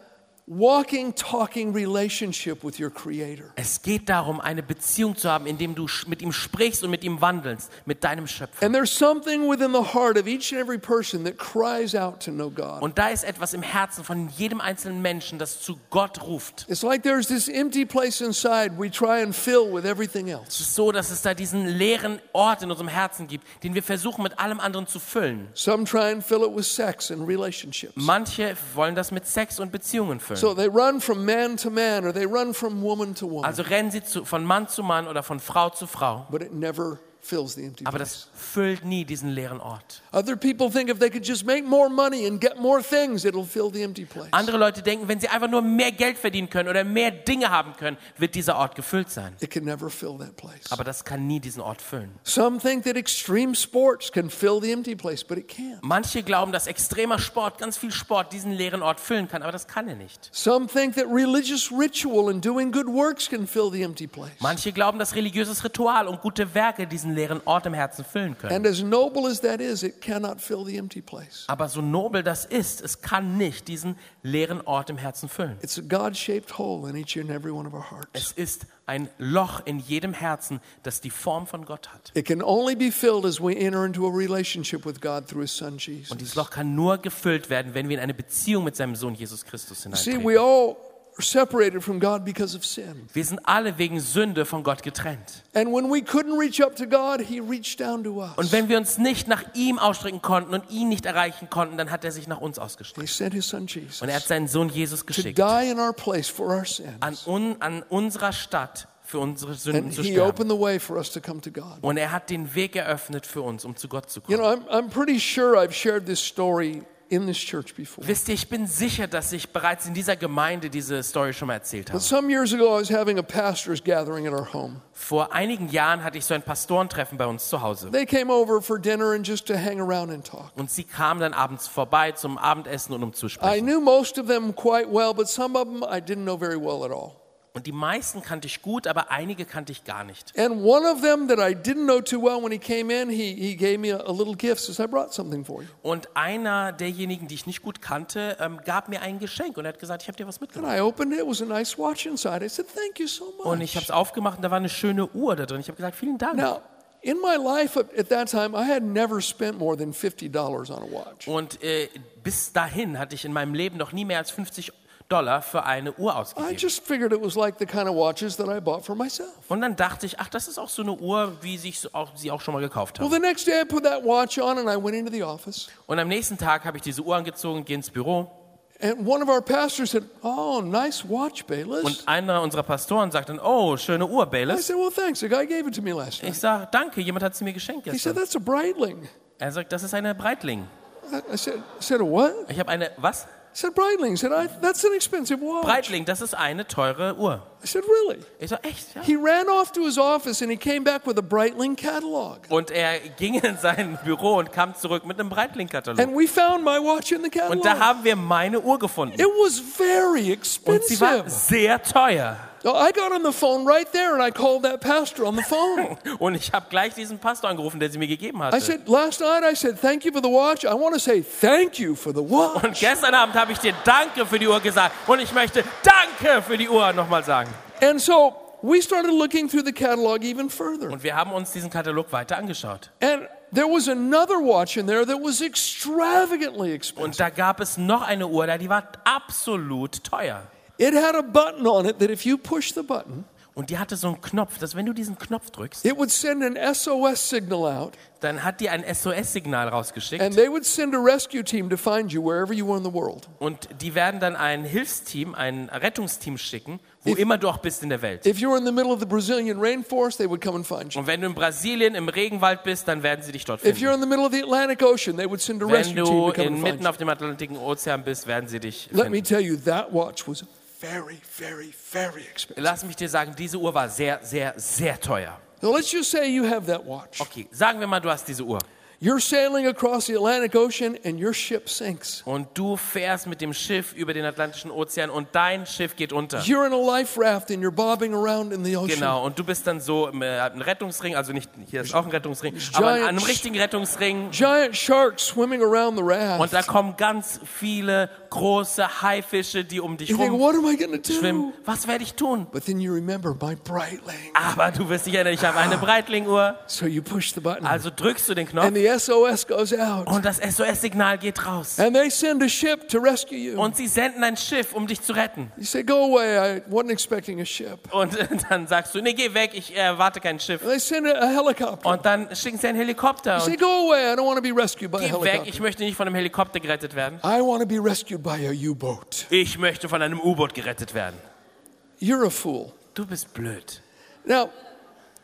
walking, talking relationship with your Creator. Es geht darum, eine Beziehung zu haben, in dem du mit ihm sprichst und mit ihm wandelst, mit deinem Schöpfer. And there's something within the heart of each and every person that cries out to know God. Und da ist etwas im Herzen von jedem einzelnen Menschen, das zu Gott ruft. It's like there's this empty place inside we try and fill with everything Es else. ist so, dass es da diesen leeren Ort in unserem Herzen gibt, den wir versuchen mit allem anderen zu füllen. Some try and fill it with sex and relationships. Manche wollen das mit Sex und Beziehungen füllen. So they run from man to man or they run from woman to woman, Also rennen sie zu, von Mann zu Mann oder von Frau zu Frau. but it never fills the empty Aber das füllt nie diesen leeren Ort. Other people think if they could just make more money and get more things, it'll fill the empty place. Andere Leute denken, wenn sie einfach nur mehr Geld verdienen können oder mehr Dinge haben können, wird dieser Ort gefüllt sein. It can never fill that place. Aber das kann nie diesen Ort füllen. Some think that extreme sports can fill the empty place, but it can't. Manche glauben, dass extremer Sport, ganz viel Sport diesen leeren Ort füllen kann, aber das kann er nicht. Some think that religious ritual and doing good works can fill the empty place. Manche glauben, dass religiöses Ritual und gute Werke diesen diesen leeren Ort im Herzen füllen können. And as noble as that is, it cannot fill the empty place. Aber so nobel das ist, es kann nicht diesen leeren Ort im Herzen füllen. It's a God shaped hole in each and every one of our hearts. Es ist ein Loch in jedem Herzen, das die Form von Gott hat. It can only be filled as we enter into a relationship with God through His Son Jesus. Und dieses Loch kann nur gefüllt werden, wenn wir in eine Beziehung mit seinem Sohn Jesus Christus See, hineintreten. we all are separated from God because of sin. Wir sind alle wegen Sünde von Gott getrennt. And when we couldn't reach up to God, He reached down to us. Und wenn wir uns nicht nach ihm ausstrecken konnten und ihn nicht erreichen konnten, dann hat er sich nach uns He ausgestreckt. sent His Son Jesus Und er hat seinen Sohn Jesus to geschickt, die in our place for our sins. an, un, an unserer Stadt für unsere Sünden And zu He sterben. opened the way for us to come to God. Und er hat den Weg eröffnet für uns, um zu Gott zu You kommen. know, I'm, I'm pretty sure I've shared this story in this church before. Wisst ihr, ich bin sicher, dass ich bereits in dieser Gemeinde diese Story schon mal erzählt habe. some years ago, I was having a pastor's gathering at our home. Vor einigen Jahren hatte ich so ein Pastorentreffen bei uns zu Hause. They came over for dinner and just to hang around and talk. Und sie kamen dann abends vorbei zum Abendessen und um zu I sprechen. knew most of them quite well, but some of them I didn't know very well at all. Und die meisten kannte ich gut, aber einige kannte ich gar nicht. And one of them that I didn't know too well, when he came in, he, he gave me a, a little gift, says, I brought something for you. Und einer derjenigen, die ich nicht gut kannte, ähm, gab mir ein Geschenk und er hat gesagt, ich habe dir was And mitgebracht. I opened it, it was a nice watch inside. I said, Thank you so Und ich habe much. es aufgemacht und da war eine schöne Uhr da drin. Ich habe gesagt, vielen Dank. Now, in my life at at that time, I had never spent more than $50 on a watch. Und äh, bis dahin hatte ich in meinem Leben noch nie mehr als 50 Dollar für eine Uhr I ausgegeben. just figured it was like the kind of watches that I bought for myself. Und dann dachte ich, ach, das ist auch so eine Uhr, wie sich so auch, sie auch schon mal gekauft Well, haben. the next day I put that watch on and I went into the office. Und am nächsten Tag habe ich diese Uhr angezogen, gehe ins Büro And one of our pastors said, Oh, nice watch, Bayless. und einer unserer Pastoren sagt dann, oh, schöne Uhr, I Bayless. said, Well, thanks. A guy gave it to me last night. Ich sage, danke, jemand hat sie mir geschenkt He said, gestern. That's a Breitling. Er sagt, das ist eine Breitling. I- said, I said, what? Ich habe eine, was? Said, Breitling. Said, I, That's an expensive watch. Breitling, das ist eine teure Uhr. I said, Really? Ich so, echt? Ja. He ran off to his office and he came back with a Breitling catalog. Und er ging in sein Büro und kam zurück mit einem Breitling-Katalog. And we found my watch in the catalog. Und da haben wir meine Uhr gefunden. it was very Und sie war expensive. sehr teuer. So I got on the phone right there and I called that pastor on the phone. Und ich habe gleich diesen Pastor angerufen, der sie mir gegeben I said, Last night I said, Thank you for the watch. I want to say thank you for the Und watch. gestern Abend habe ich dir Danke für die Uhr gesagt. Und ich möchte Danke für die Uhr nochmal sagen. And so we started looking through the catalog even further. Und wir haben uns diesen Katalog weiter angeschaut. And there was another watch in there that was extravagantly expensive. Und da gab es noch eine Uhr da, die war absolut teuer. It had a button on it that if you push the button, Und die hatte so einen Knopf, dass wenn du diesen Knopf drückst, it would send an SOS signal out dann hat die ein SOS-Signal rausgeschickt. and they would send a rescue team to find you wherever you were in the world. Und die werden dann ein Hilfsteam, ein Rettungsteam schicken, wo If- immer du auch bist in der Welt. If you were in the middle of the Brazilian rainforest, they would come and find you. Und wenn du in Brasilien im Regenwald bist, dann werden sie dich dort If you're finden. in the middle of the Atlantic Ocean, they would send a Wenn rescue team du to come and find inmitten auf dem Atlantischen Ozean bist, werden sie dich Let me finden. tell you, that watch was very, very, very expensive. Lass mich dir sagen, diese Uhr war sehr, sehr, sehr teuer. So let's just say you have that watch. Okay, sagen wir mal, du hast diese Uhr. You're sailing across the Atlantic Ocean and your ship sinks. Und du fährst mit dem Schiff über den Atlantischen Ozean und dein Schiff geht unter. You're in a life raft and you're bobbing around in the ocean. Genau, und du bist dann so im äh, einem Rettungsring, also nicht, hier ist auch ein Rettungsring, aber an einem richtigen Rettungsring. Giant sharks swimming around the raft. Und da kommen ganz viele große Haifische, die um dich you rum schwimmen. Was werde ich tun? But then you remember my Breitling. Aber du wirst dich erinnern, ich habe eine Breitling-Uhr. So you push the button Also drückst du den Knopf and the SOS goes out. und das SOS-Signal geht raus. And they send a ship to rescue you. Und sie senden ein Schiff, um dich zu retten. You say, go away. I wasn't expecting a ship. Und dann sagst du, nee, geh weg, ich erwarte kein Schiff. And they send a, helicopter. Und dann schicken sie einen Helikopter You say, go away. I don't want to be rescued by a geh weg, helicopter. ich möchte nicht von einem Helikopter gerettet werden. I want to be rescued by a U-boat. Ich möchte von einem U-Boot gerettet werden. You're a fool. Du bist blöd. Now,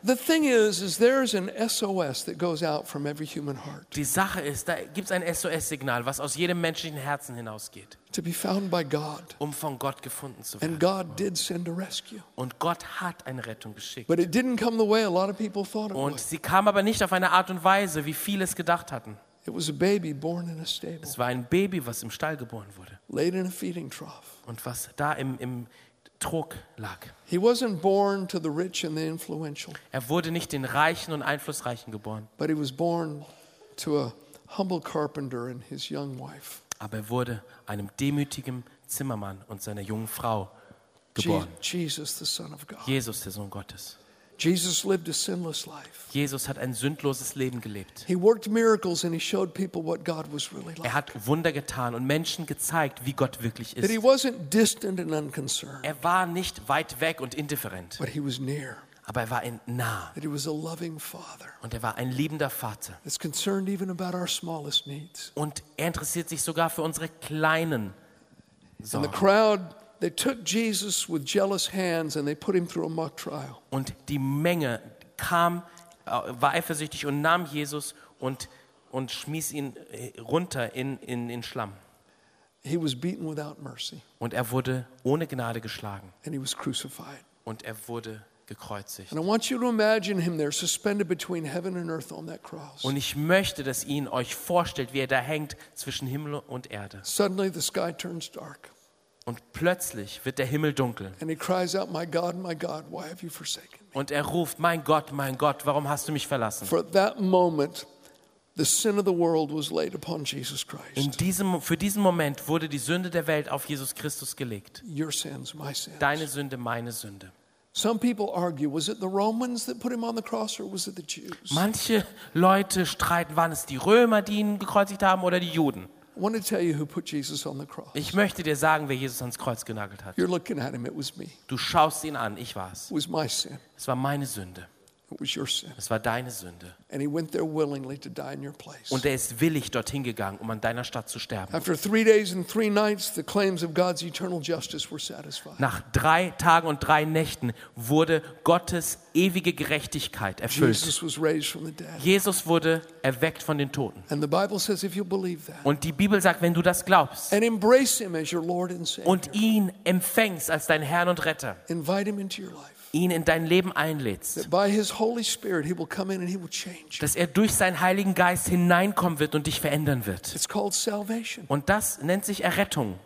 the thing is, is there's an SOS that goes out from every human heart Die Sache ist, da gibt es ein SOS-Signal, was aus jedem menschlichen Herzen hinausgeht, to be found by God. um von Gott gefunden zu werden. And God did send a rescue. Und Gott hat eine Rettung geschickt. But it didn't come the way a lot of people thought it Und would. sie kam aber nicht auf eine Art und Weise, wie viele es gedacht hatten. It was a baby born in a stable, Es war ein Baby, was im Stall geboren wurde laid in a feeding trough. und was da im, im Trog lag. He wasn't born to the rich and the influential, Er wurde nicht den Reichen und Einflussreichen geboren, but he was born to a humble carpenter and his young wife. aber er wurde einem demütigen Zimmermann und seiner jungen Frau Je- geboren. Jesus, the Son of God. Jesus, der Sohn Gottes. Jesus lived a sinless life. Jesus hat ein sündloses Leben gelebt. He worked miracles and he showed people what God was really Er hat Wunder getan und Menschen gezeigt, wie Gott wirklich That he ist. wasn't distant and unconcerned, Er war nicht weit weg und indifferent, but he was near. aber er war in nah That he was a loving father und er war ein liebender Vater. that's concerned even about our smallest needs. Und er interessiert sich sogar für unsere kleinen Sorgen. Crowd, they took Jesus with jealous hands and they put him through a mock trial. Und die Menge kam, äh, war eifersüchtig und nahm Jesus und, und schmiss ihn äh, runter in, in, in Schlamm. He was beaten without mercy Und er wurde ohne Gnade geschlagen and he was crucified. und er wurde gekreuzigt. And I want you to imagine him there suspended between heaven and earth on that cross. Und ich möchte, dass ihr ihn euch vorstellt, wie er da hängt zwischen Himmel und Erde. Suddenly the sky turns dark Und plötzlich wird der Himmel dunkel. out, My God, my God? Und er ruft, mein Gott, mein Gott, warum hast du mich verlassen? Moment, the sin of the world was laid upon Jesus In diesem, für diesen Moment wurde die Sünde der Welt auf Jesus Christus gelegt. Sins, sins. Deine Sünde, meine Sünde. Some people argue was it the Romans that put him on the cross or was it the Jews? Manche Leute streiten, waren es die Römer, die ihn gekreuzigt haben oder die Juden. Ich möchte dir sagen, wer Jesus ans Kreuz genagelt hat. You're looking at him, it was me. Du schaust ihn an, ich war es. Es war meine Sünde. Es war deine Sünde. And he went there willingly to die in your place. Und er ist willig dorthin gegangen, um an deiner Stadt zu sterben. After three days and three nights, the claims of God's eternal justice were satisfied. Nach drei Tagen und drei Nächten wurde Gottes ewige Gerechtigkeit erfüllt. Jesus wurde erweckt von den Toten. And the Bible says if you believe that Und die Bibel sagt, wenn du das glaubst and embrace him as your Lord and Savior, und ihn empfängst als deinen Herrn und Retter, invite him into your life, ihn in dein Leben einlädst, dass er durch seinen Heiligen Geist hineinkommen wird und dich verändern wird. Und das nennt sich Errettung.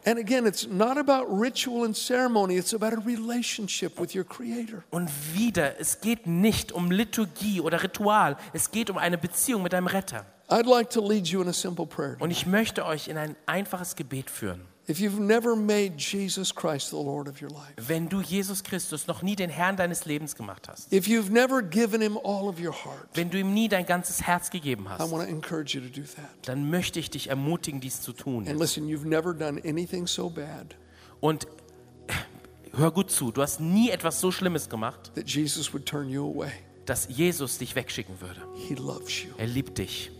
Und wieder, es geht nicht um Liturgie oder Ritual, es geht um eine Beziehung mit deinem Retter. Und ich möchte euch in ein einfaches Gebet führen. If you've never made Jesus Christ the Lord of your life, Wenn du Jesus Christus noch nie den Herrn deines Lebens gemacht hast, if you've never given him all of your heart, wenn du ihm nie dein ganzes Herz gegeben I hast, want to encourage you to do that. dann möchte ich dich ermutigen, dies zu tun. And listen, you've never done anything so bad Und hör gut zu, du hast nie etwas so Schlimmes gemacht, that Jesus would turn you away. dass Jesus dich wegschicken würde. He loves you. Er liebt dich.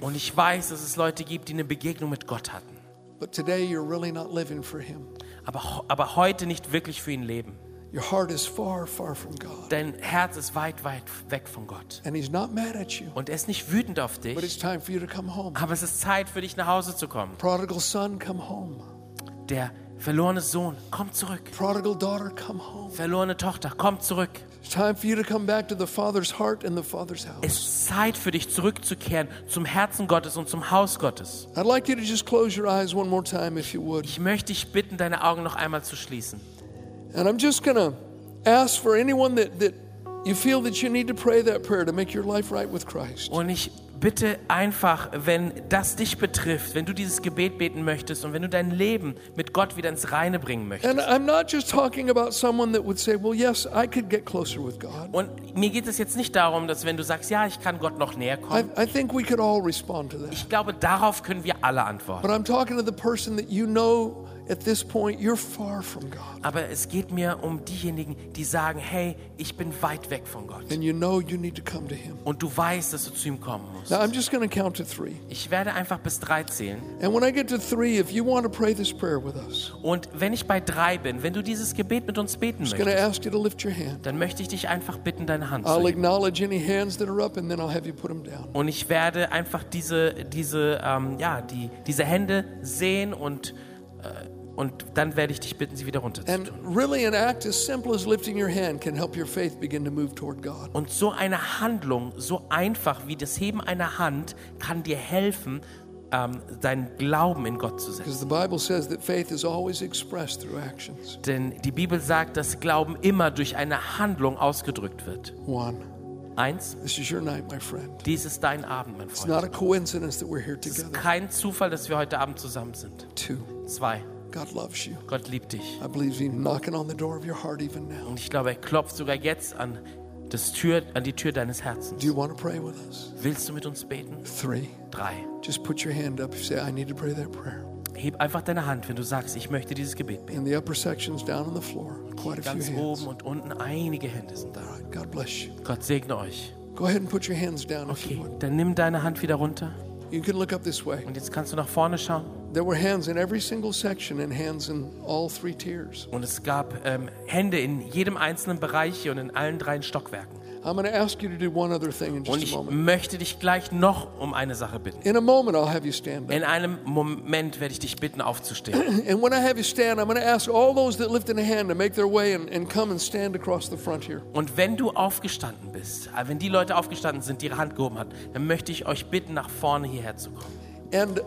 Und ich weiß, dass es Leute gibt, die eine Begegnung mit Gott hatten, But today you're really not living for him. aber, aber heute nicht wirklich für ihn leben. Your heart is far, far from God. Dein Herz ist weit, weit weg von Gott. And he's not mad at you. Und er ist nicht wütend auf But it's dich, time for you to come home. aber es ist Zeit für dich nach Hause zu kommen. Prodigal son, come home. Der verlorene Sohn, komm zurück. Prodigal daughter, come home. Verlorene Tochter, komm zurück. Es ist Zeit für dich zurückzukehren zum Herzen Gottes und zum Haus Gottes. Ich möchte dich bitten, deine Augen noch einmal zu schließen. And I'm just to ask for anyone that, that you feel that you need to pray that prayer to make your life right with Christ. Und ich bitte einfach, wenn das dich betrifft, wenn du dieses Gebet beten möchtest und wenn du dein Leben mit Gott wieder ins Reine bringen möchtest. And I'm not just talking about someone that would say, well, yes, I could get closer with God. Und mir geht es jetzt nicht darum, dass wenn du sagst, ja, ich kann Gott noch näher I, kommen. I think we could all respond to that. Ich glaube, darauf können wir alle antworten. But I'm talking to the person that you know at this point you're far from God. Aber es geht mir um diejenigen, die sagen, hey, ich bin weit weg von Gott. And you know you need to come to Him. Und du weißt, dass du zu ihm kommen musst. Now, I'm just going to count to three. Ich werde einfach bis drei zählen. And when I get to three, if you want to pray this prayer with us, Und wenn ich bei drei bin, wenn du dieses Gebet mit uns beten I'm just going to möchtest, ask you to lift your hand. dann möchte ich dich einfach bitten, deine Hand zu I'll heben. acknowledge any hands that are up, and then I'll have you put them down. Und ich werde einfach diese, diese, ähm, ja, die, diese Hände sehen und, äh, und dann werde ich dich bitten, sie wieder runterzutun. really, as as. Und so eine Handlung, so einfach wie das Heben einer Hand, kann dir helfen, ähm, deinen Glauben in Gott zu setzen. Denn die Bibel sagt, dass Glauben immer durch eine Handlung ausgedrückt wird. One, Eins, this is your night, my friend. dies ist dein Abend, mein It's not Freund. a coincidence that we're here Es ist kein Zufall, dass wir heute Abend zusammen sind. Two, Zwei, God loves you. Gott liebt dich. I believe He's knocking on the door of your heart even now. Und ich glaube, er klopft sogar jetzt an, das Tür, an die Tür deines Herzens. Do you want to pray with us? Willst du mit uns beten? Three, Drei. just put your hand up if you say, I need to pray that prayer. Heb einfach deine Hand, wenn du sagst, ich möchte dieses Gebet beten. In the upper sections down on the floor, quite a Ganz few hands. oben und unten einige Hände sind da. All right, God bless you. Gott segne euch. Go ahead and put your hands down if you Okay, dann nimm deine Hand wieder runter You can look up this way. und jetzt kannst du nach vorne schauen. There were hands in every single section and hands in all three tiers. Und es gab ähm, Hände in jedem einzelnen Bereich und in allen drei Stockwerken. I'm going to ask you to do one other thing in Und just ich a moment. möchte dich gleich noch um eine Sache bitten. In a moment, I'll have you stand up. In einem Moment werde ich dich bitten, aufzustehen. And when I have you stand, I'm going to ask all those that lifted a hand to make their way and, and come and stand across the front here. Und wenn du aufgestanden bist, äh, wenn die Leute aufgestanden sind, die ihre Hand gehoben haben, dann möchte ich euch bitten, nach vorne hierher zu kommen. And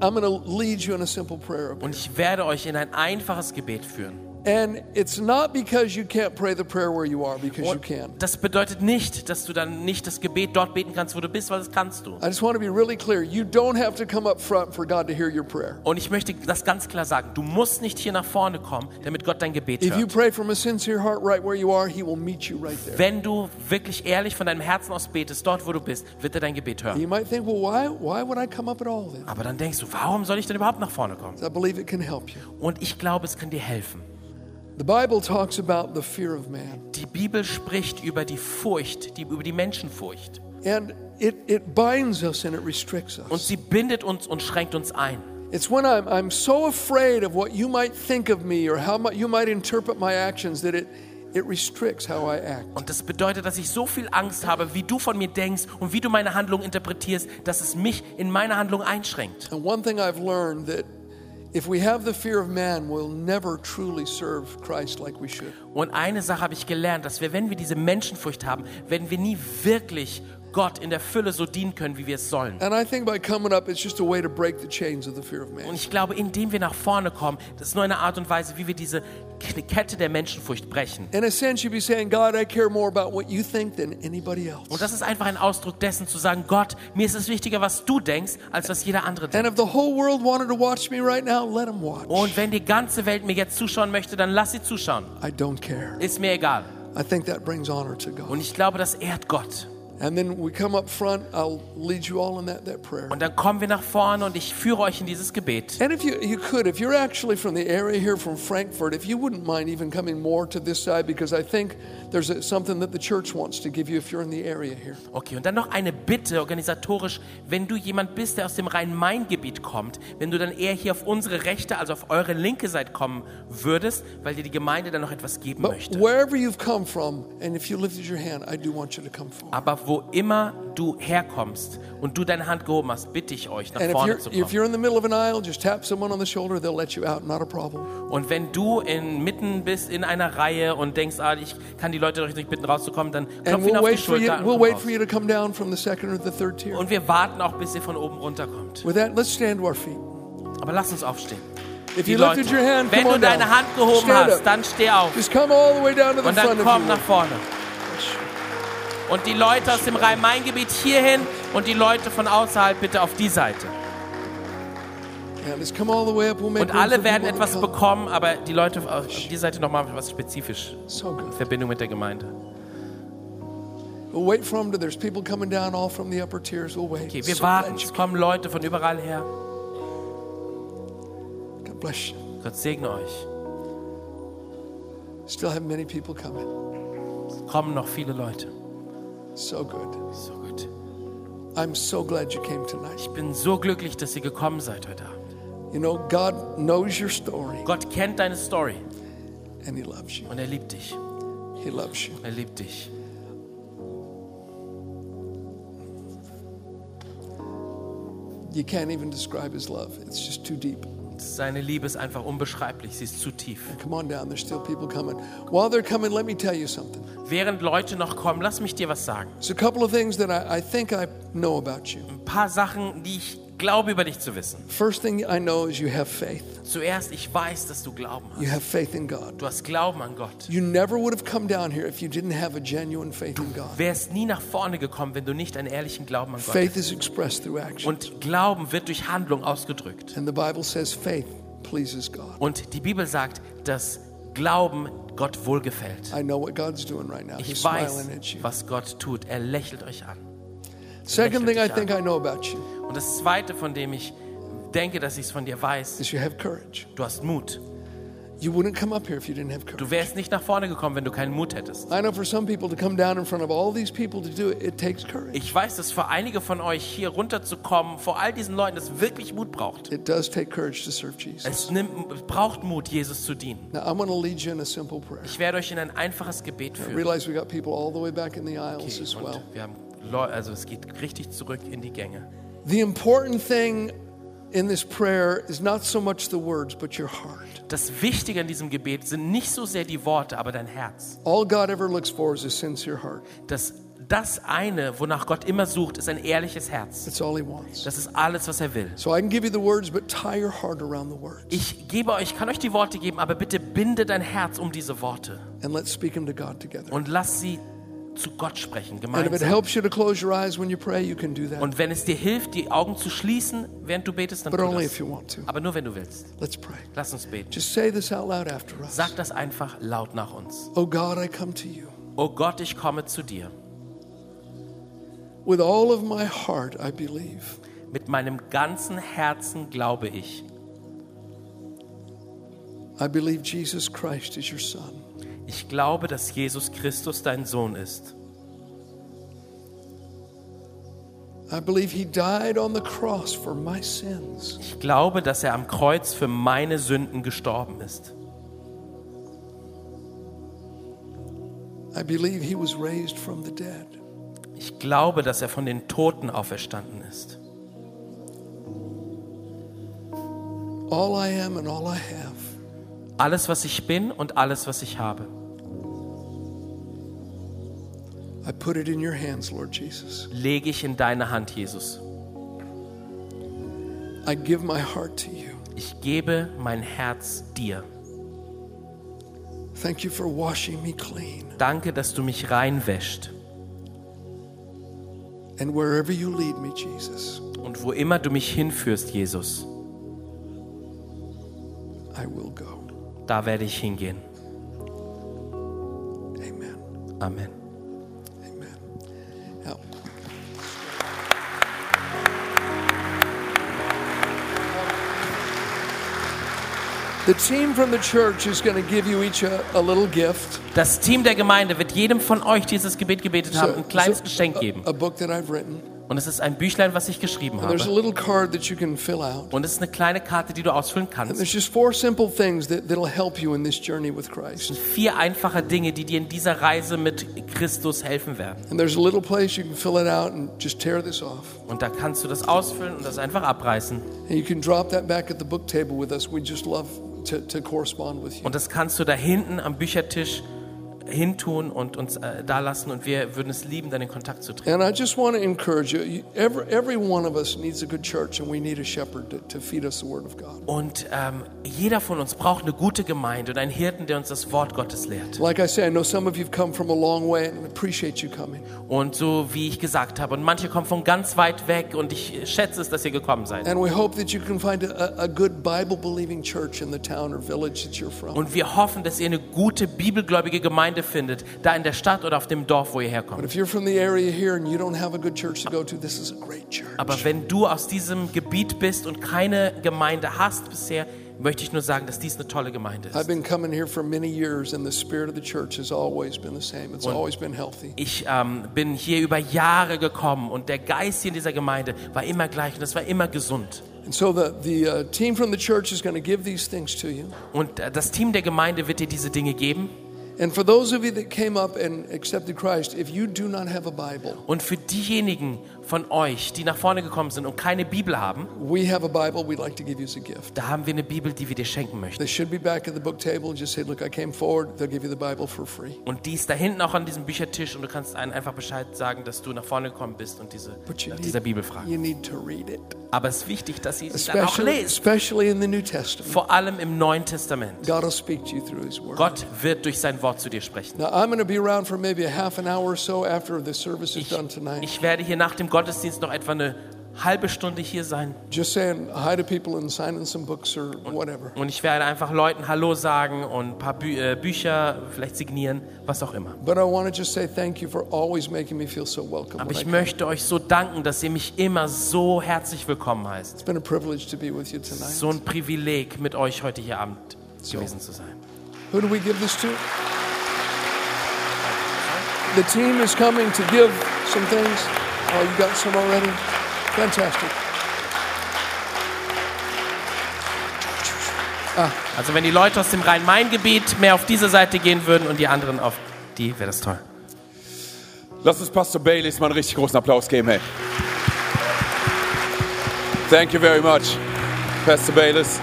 I'm going to lead you in a simple prayer. Und ich werde euch in ein einfaches Gebet führen. And it's not because you can't pray the prayer where you are, because you Und can. das bedeutet nicht, dass du dann nicht das Gebet dort beten kannst, wo du bist, weil das kannst du. I just want to be really clear. You don't have to come up front for God to hear your prayer. Und ich möchte das ganz klar sagen. Du musst nicht hier nach vorne kommen, damit Gott dein Gebet If you hört. pray from a sincere heart right where you are, He will meet you right there. Wenn du wirklich ehrlich von deinem Herzen aus betest, dort wo du bist, wird er dein Gebet hören. You might think, well, why, why would I come up at all then? Aber dann denkst du, warum soll ich denn überhaupt nach vorne kommen? I believe it can help you. Und ich glaube, es kann dir helfen. The Bible talks about the fear of man, Die Bibel spricht über die Furcht, die, über die Menschenfurcht. and it, it binds us and it restricts Und us. sie bindet uns und schränkt uns ein. It's when I'm, I'm so afraid of what you might think of me or how you might interpret my actions that it, it restricts how I act. Und das bedeutet, dass ich so viel Angst habe, wie du von mir denkst und wie du meine Handlung interpretierst, dass es mich in meiner Handlung einschränkt. And one thing I've learned that Und eine Sache habe ich gelernt, dass wir, wenn wir diese Menschenfurcht haben, werden wir nie wirklich Gott in der Fülle so dienen können, wie wir es sollen. Und ich glaube, indem wir nach vorne kommen, das ist nur eine Art und Weise, wie wir diese Kette der Menschenfurcht brechen. Und das ist einfach ein Ausdruck dessen, zu sagen, Gott, mir ist es wichtiger, was du denkst, als was jeder andere And denkt. Und wenn die ganze Welt mir jetzt zuschauen möchte, dann lass sie zuschauen. Ist mir egal. Und ich glaube, das ehrt Gott. And then we come up front, I'll lead you all in that, that prayer. Und dann kommen wir nach vorne und ich führe euch in dieses Gebet. And if you, you could, if you're actually from the area here from Frankfurt, if you wouldn't mind even coming more to this side, because I think there's a, something that the church wants to give you if you're in the area here. Okay, und dann noch eine Bitte organisatorisch, wenn du jemand bist, der aus dem Rhein-Main-Gebiet kommt, wenn du dann eher hier auf unsere rechte, also auf eure linke Seite kommen würdest, weil dir die Gemeinde dann noch etwas geben But möchte. wherever you've come from, and if you lifted your hand, I do want you to come forward. Aber wo immer du herkommst und du deine Hand gehoben hast, bitte ich euch, nach And vorne zu kommen. aisle, shoulder, out. Und wenn du inmitten bist in einer Reihe und denkst, ah, ich kann die Leute doch nicht bitten rauszukommen, dann klopf ihn we'll auf die you, Schulter und we'll wir warten auch, bis ihr von oben runterkommt. That. Aber lass uns aufstehen. If you Leute, hand, wenn du down. deine Hand gehoben Stand hast, up. dann steh auf. Just come all the way down to the Und dann komm nach vorne. Und die Leute aus dem Rhein-Main-Gebiet hierhin und die Leute von außerhalb bitte auf die Seite. Und alle werden etwas bekommen, aber die Leute auf die Seite nochmal was spezifisch. In Verbindung mit der Gemeinde. Okay, wir warten. Es kommen Leute von überall her. Gott segne euch. Still have many people coming. Es kommen noch viele Leute. So good. So gut. I'm so glad you came tonight. Ich bin so glücklich, dass ihr gekommen seid heute Abend. You know, God knows your story Gott kennt deine Story and He loves you. und er liebt dich. He loves you. Er liebt dich. You can't even describe His love, it's just too deep. Seine Liebe ist einfach unbeschreiblich. Sie ist zu tief. Come on down, there's still people coming. While they're coming, let me tell you something. Während Leute noch kommen, lass mich dir was sagen. There's a couple of things that I, I think I know about you. Ein paar Sachen, die ich glaube über dich zu wissen. First thing I know is you have faith. Zuerst, ich weiß, dass du Glauben You hast. have faith in God. Du hast Glauben an Gott. You never would have come down here if you didn't have a genuine faith in God. Wärst nie nach vorne gekommen, wenn du nicht einen ehrlichen Glauben an Gott Faith is expressed through action. Und Glauben wird durch Handlung ausgedrückt. And the Bible says faith pleases God. Und die Bibel sagt, dass Glauben Gott wohlgefällt. I know what God's doing right now. He's Ich weiß, smiling at you. was Gott tut. Er lächelt euch an. Second thing I think I know about you Und das Zweite, von dem ich denke, dass ich es von dir weiß, is you have courage. du hast Mut. You wouldn't come up here if you didn't have Du courage. wärst nicht nach vorne gekommen, wenn du keinen Mut hättest. I know for some people to come down in front of all these people to do it, it takes courage. Ich weiß, dass für einige von euch hier runterzukommen, vor all diesen Leuten, es wirklich Mut braucht. It does take courage to serve Jesus. Es, nimmt, es braucht Mut, Jesus zu dienen. Now I'm going to lead you in a simple prayer. Ich werde euch in ein einfaches Gebet I führen. realize we got people all the way back in the aisles Okay, as well. und wir haben also es geht richtig zurück in die Gänge. The important thing in this prayer is not so much the words, but your heart. Das Wichtige in diesem Gebet sind nicht so sehr die Worte, aber dein Herz. All God ever looks for is a sincere heart. Das, das eine, wonach Gott immer sucht, ist ein ehrliches Herz. That's all He wants. Das ist alles, was er will. So I can give you the words, but tie your heart around the words Ich gebe euch, kann euch die Worte geben, aber bitte binde dein Herz um diese Worte and let's speak them to God together. und lass sie zu Gott sprechen, gemeinsam. pray. Und wenn es dir hilft, die Augen zu schließen, während du betest, dann But tu only das. Aber nur wenn du willst. Lass uns beten. Sag das einfach laut nach uns. Oh God. Oh Gott, ich komme zu dir. With all of my heart, I believe. Mit meinem ganzen Herzen glaube ich. I believe Jesus Christ is your Son. Ich glaube, dass Jesus Christus dein Sohn ist. I believe He died on the cross for my sins. Ich glaube, dass er am Kreuz für meine Sünden gestorben ist. I believe He was raised from the dead. Ich glaube, dass er von den Toten auferstanden ist. All I am and all I have, Alles, was ich bin und alles, was ich habe, I put it in your hands, Lord Jesus. lege ich in deine Hand, Jesus. I give my heart to you. Ich gebe mein Herz dir. Thank you for washing me clean. Danke, dass du mich reinwäscht. And wherever you lead me, Jesus, Und wo immer du mich hinführst, Jesus, I will go. da werde ich hingehen. Amen. Amen. Amen. Das Team der Gemeinde wird jedem von euch dieses Gebet gebetet haben, ein kleines Geschenk geben. a, a book that I've written. Und es ist ein Büchlein, was ich geschrieben There's a habe. little card that you can fill out. Und es ist eine kleine Karte, die du ausfüllen And kannst. there's just four simple things that, that'll help you in this journey with Christ. Vier einfache Dinge, die dir in dieser Reise mit Christus helfen werden. And there's a little place you can fill it out and just tear this off. Und da kannst du das ausfüllen und das einfach abreißen. And you can drop that back at the book table with us. We just love Und das kannst du da hinten am Büchertisch hintun und uns äh, da lassen. Und wir würden es lieben, dann in Kontakt zu treten. And I just want to encourage you. every, every one of us needs a good church, and we need a shepherd to, to feed us the Word of God. Und ähm, jeder von uns braucht eine gute Gemeinde und einen Hirten, der uns das Wort Gottes lehrt. Like I say, I know some of you have come from a long way, and I appreciate you coming. Und so wie ich gesagt habe, und manche kommen von ganz weit weg und ich schätze es, dass ihr gekommen seid. And we hope that you can find a, a good Bible believing church in the town or village that you're from. Und wir hoffen, dass ihr eine gute bibelgläubige Gemeinde findet, da in der Stadt oder auf dem Dorf, wo ihr herkommt. Aber wenn du aus diesem Gebiet bist und keine Gemeinde hast bisher, möchte ich nur sagen, dass dies eine tolle Gemeinde ist. Ich ähm, bin hier über Jahre gekommen und der Geist hier in dieser Gemeinde war immer gleich und es war immer gesund. Uh. Und äh, das Team der Gemeinde wird dir diese Dinge geben. And for those of you that came up and accepted Christ, if you do not have a Bible, Und für diejenigen von euch, die nach vorne gekommen sind und keine Bibel haben, we have a Bible we'd like to give you as a gift. da haben wir eine Bibel, die wir dir schenken möchten. They should be back at the book table. Just say, Look, I came forward. They'll give you the Bible for free. Und die ist da hinten auch an diesem Büchertisch und du kannst einen einfach Bescheid sagen, dass du nach vorne gekommen bist und diese, But you nach need, dieser Bibel fragen. you need to read it, Aber es ist wichtig, dass ihr sie dann auch especially, lest. especially in the New Testament. Vor allem im Neuen Testament. God will speak to you through His Word. Gott wird durch sein Wort zu dir sprechen. Now, I'm going to be around for maybe a half an hour or so after the service is Ich, done tonight. ich werde hier nach dem Gottesdienst noch etwa eine halbe Stunde hier sein Just saying hi to people and signing some books or whatever. und ich werde einfach Leuten Hallo sagen und ein paar Bü äh, Bücher vielleicht signieren, was auch immer. But I want to just say thank you for always making me feel so welcome. Aber ich möchte euch so danken, dass ihr mich immer so herzlich willkommen heißt. It's been a privilege to be with you tonight. So ein Privileg, mit euch heute hier Abend gewesen zu sein. Who do we give this to? The team is coming to give some things. Oh, you got some already? Fantastic. Also wenn die Leute aus dem Rhein-Main-Gebiet mehr auf diese Seite gehen würden und die anderen auf die, wäre das toll. Lass uns Pastor Baylis mal einen richtig großen Applaus geben, hey. Thank you very much, Pastor Baylis.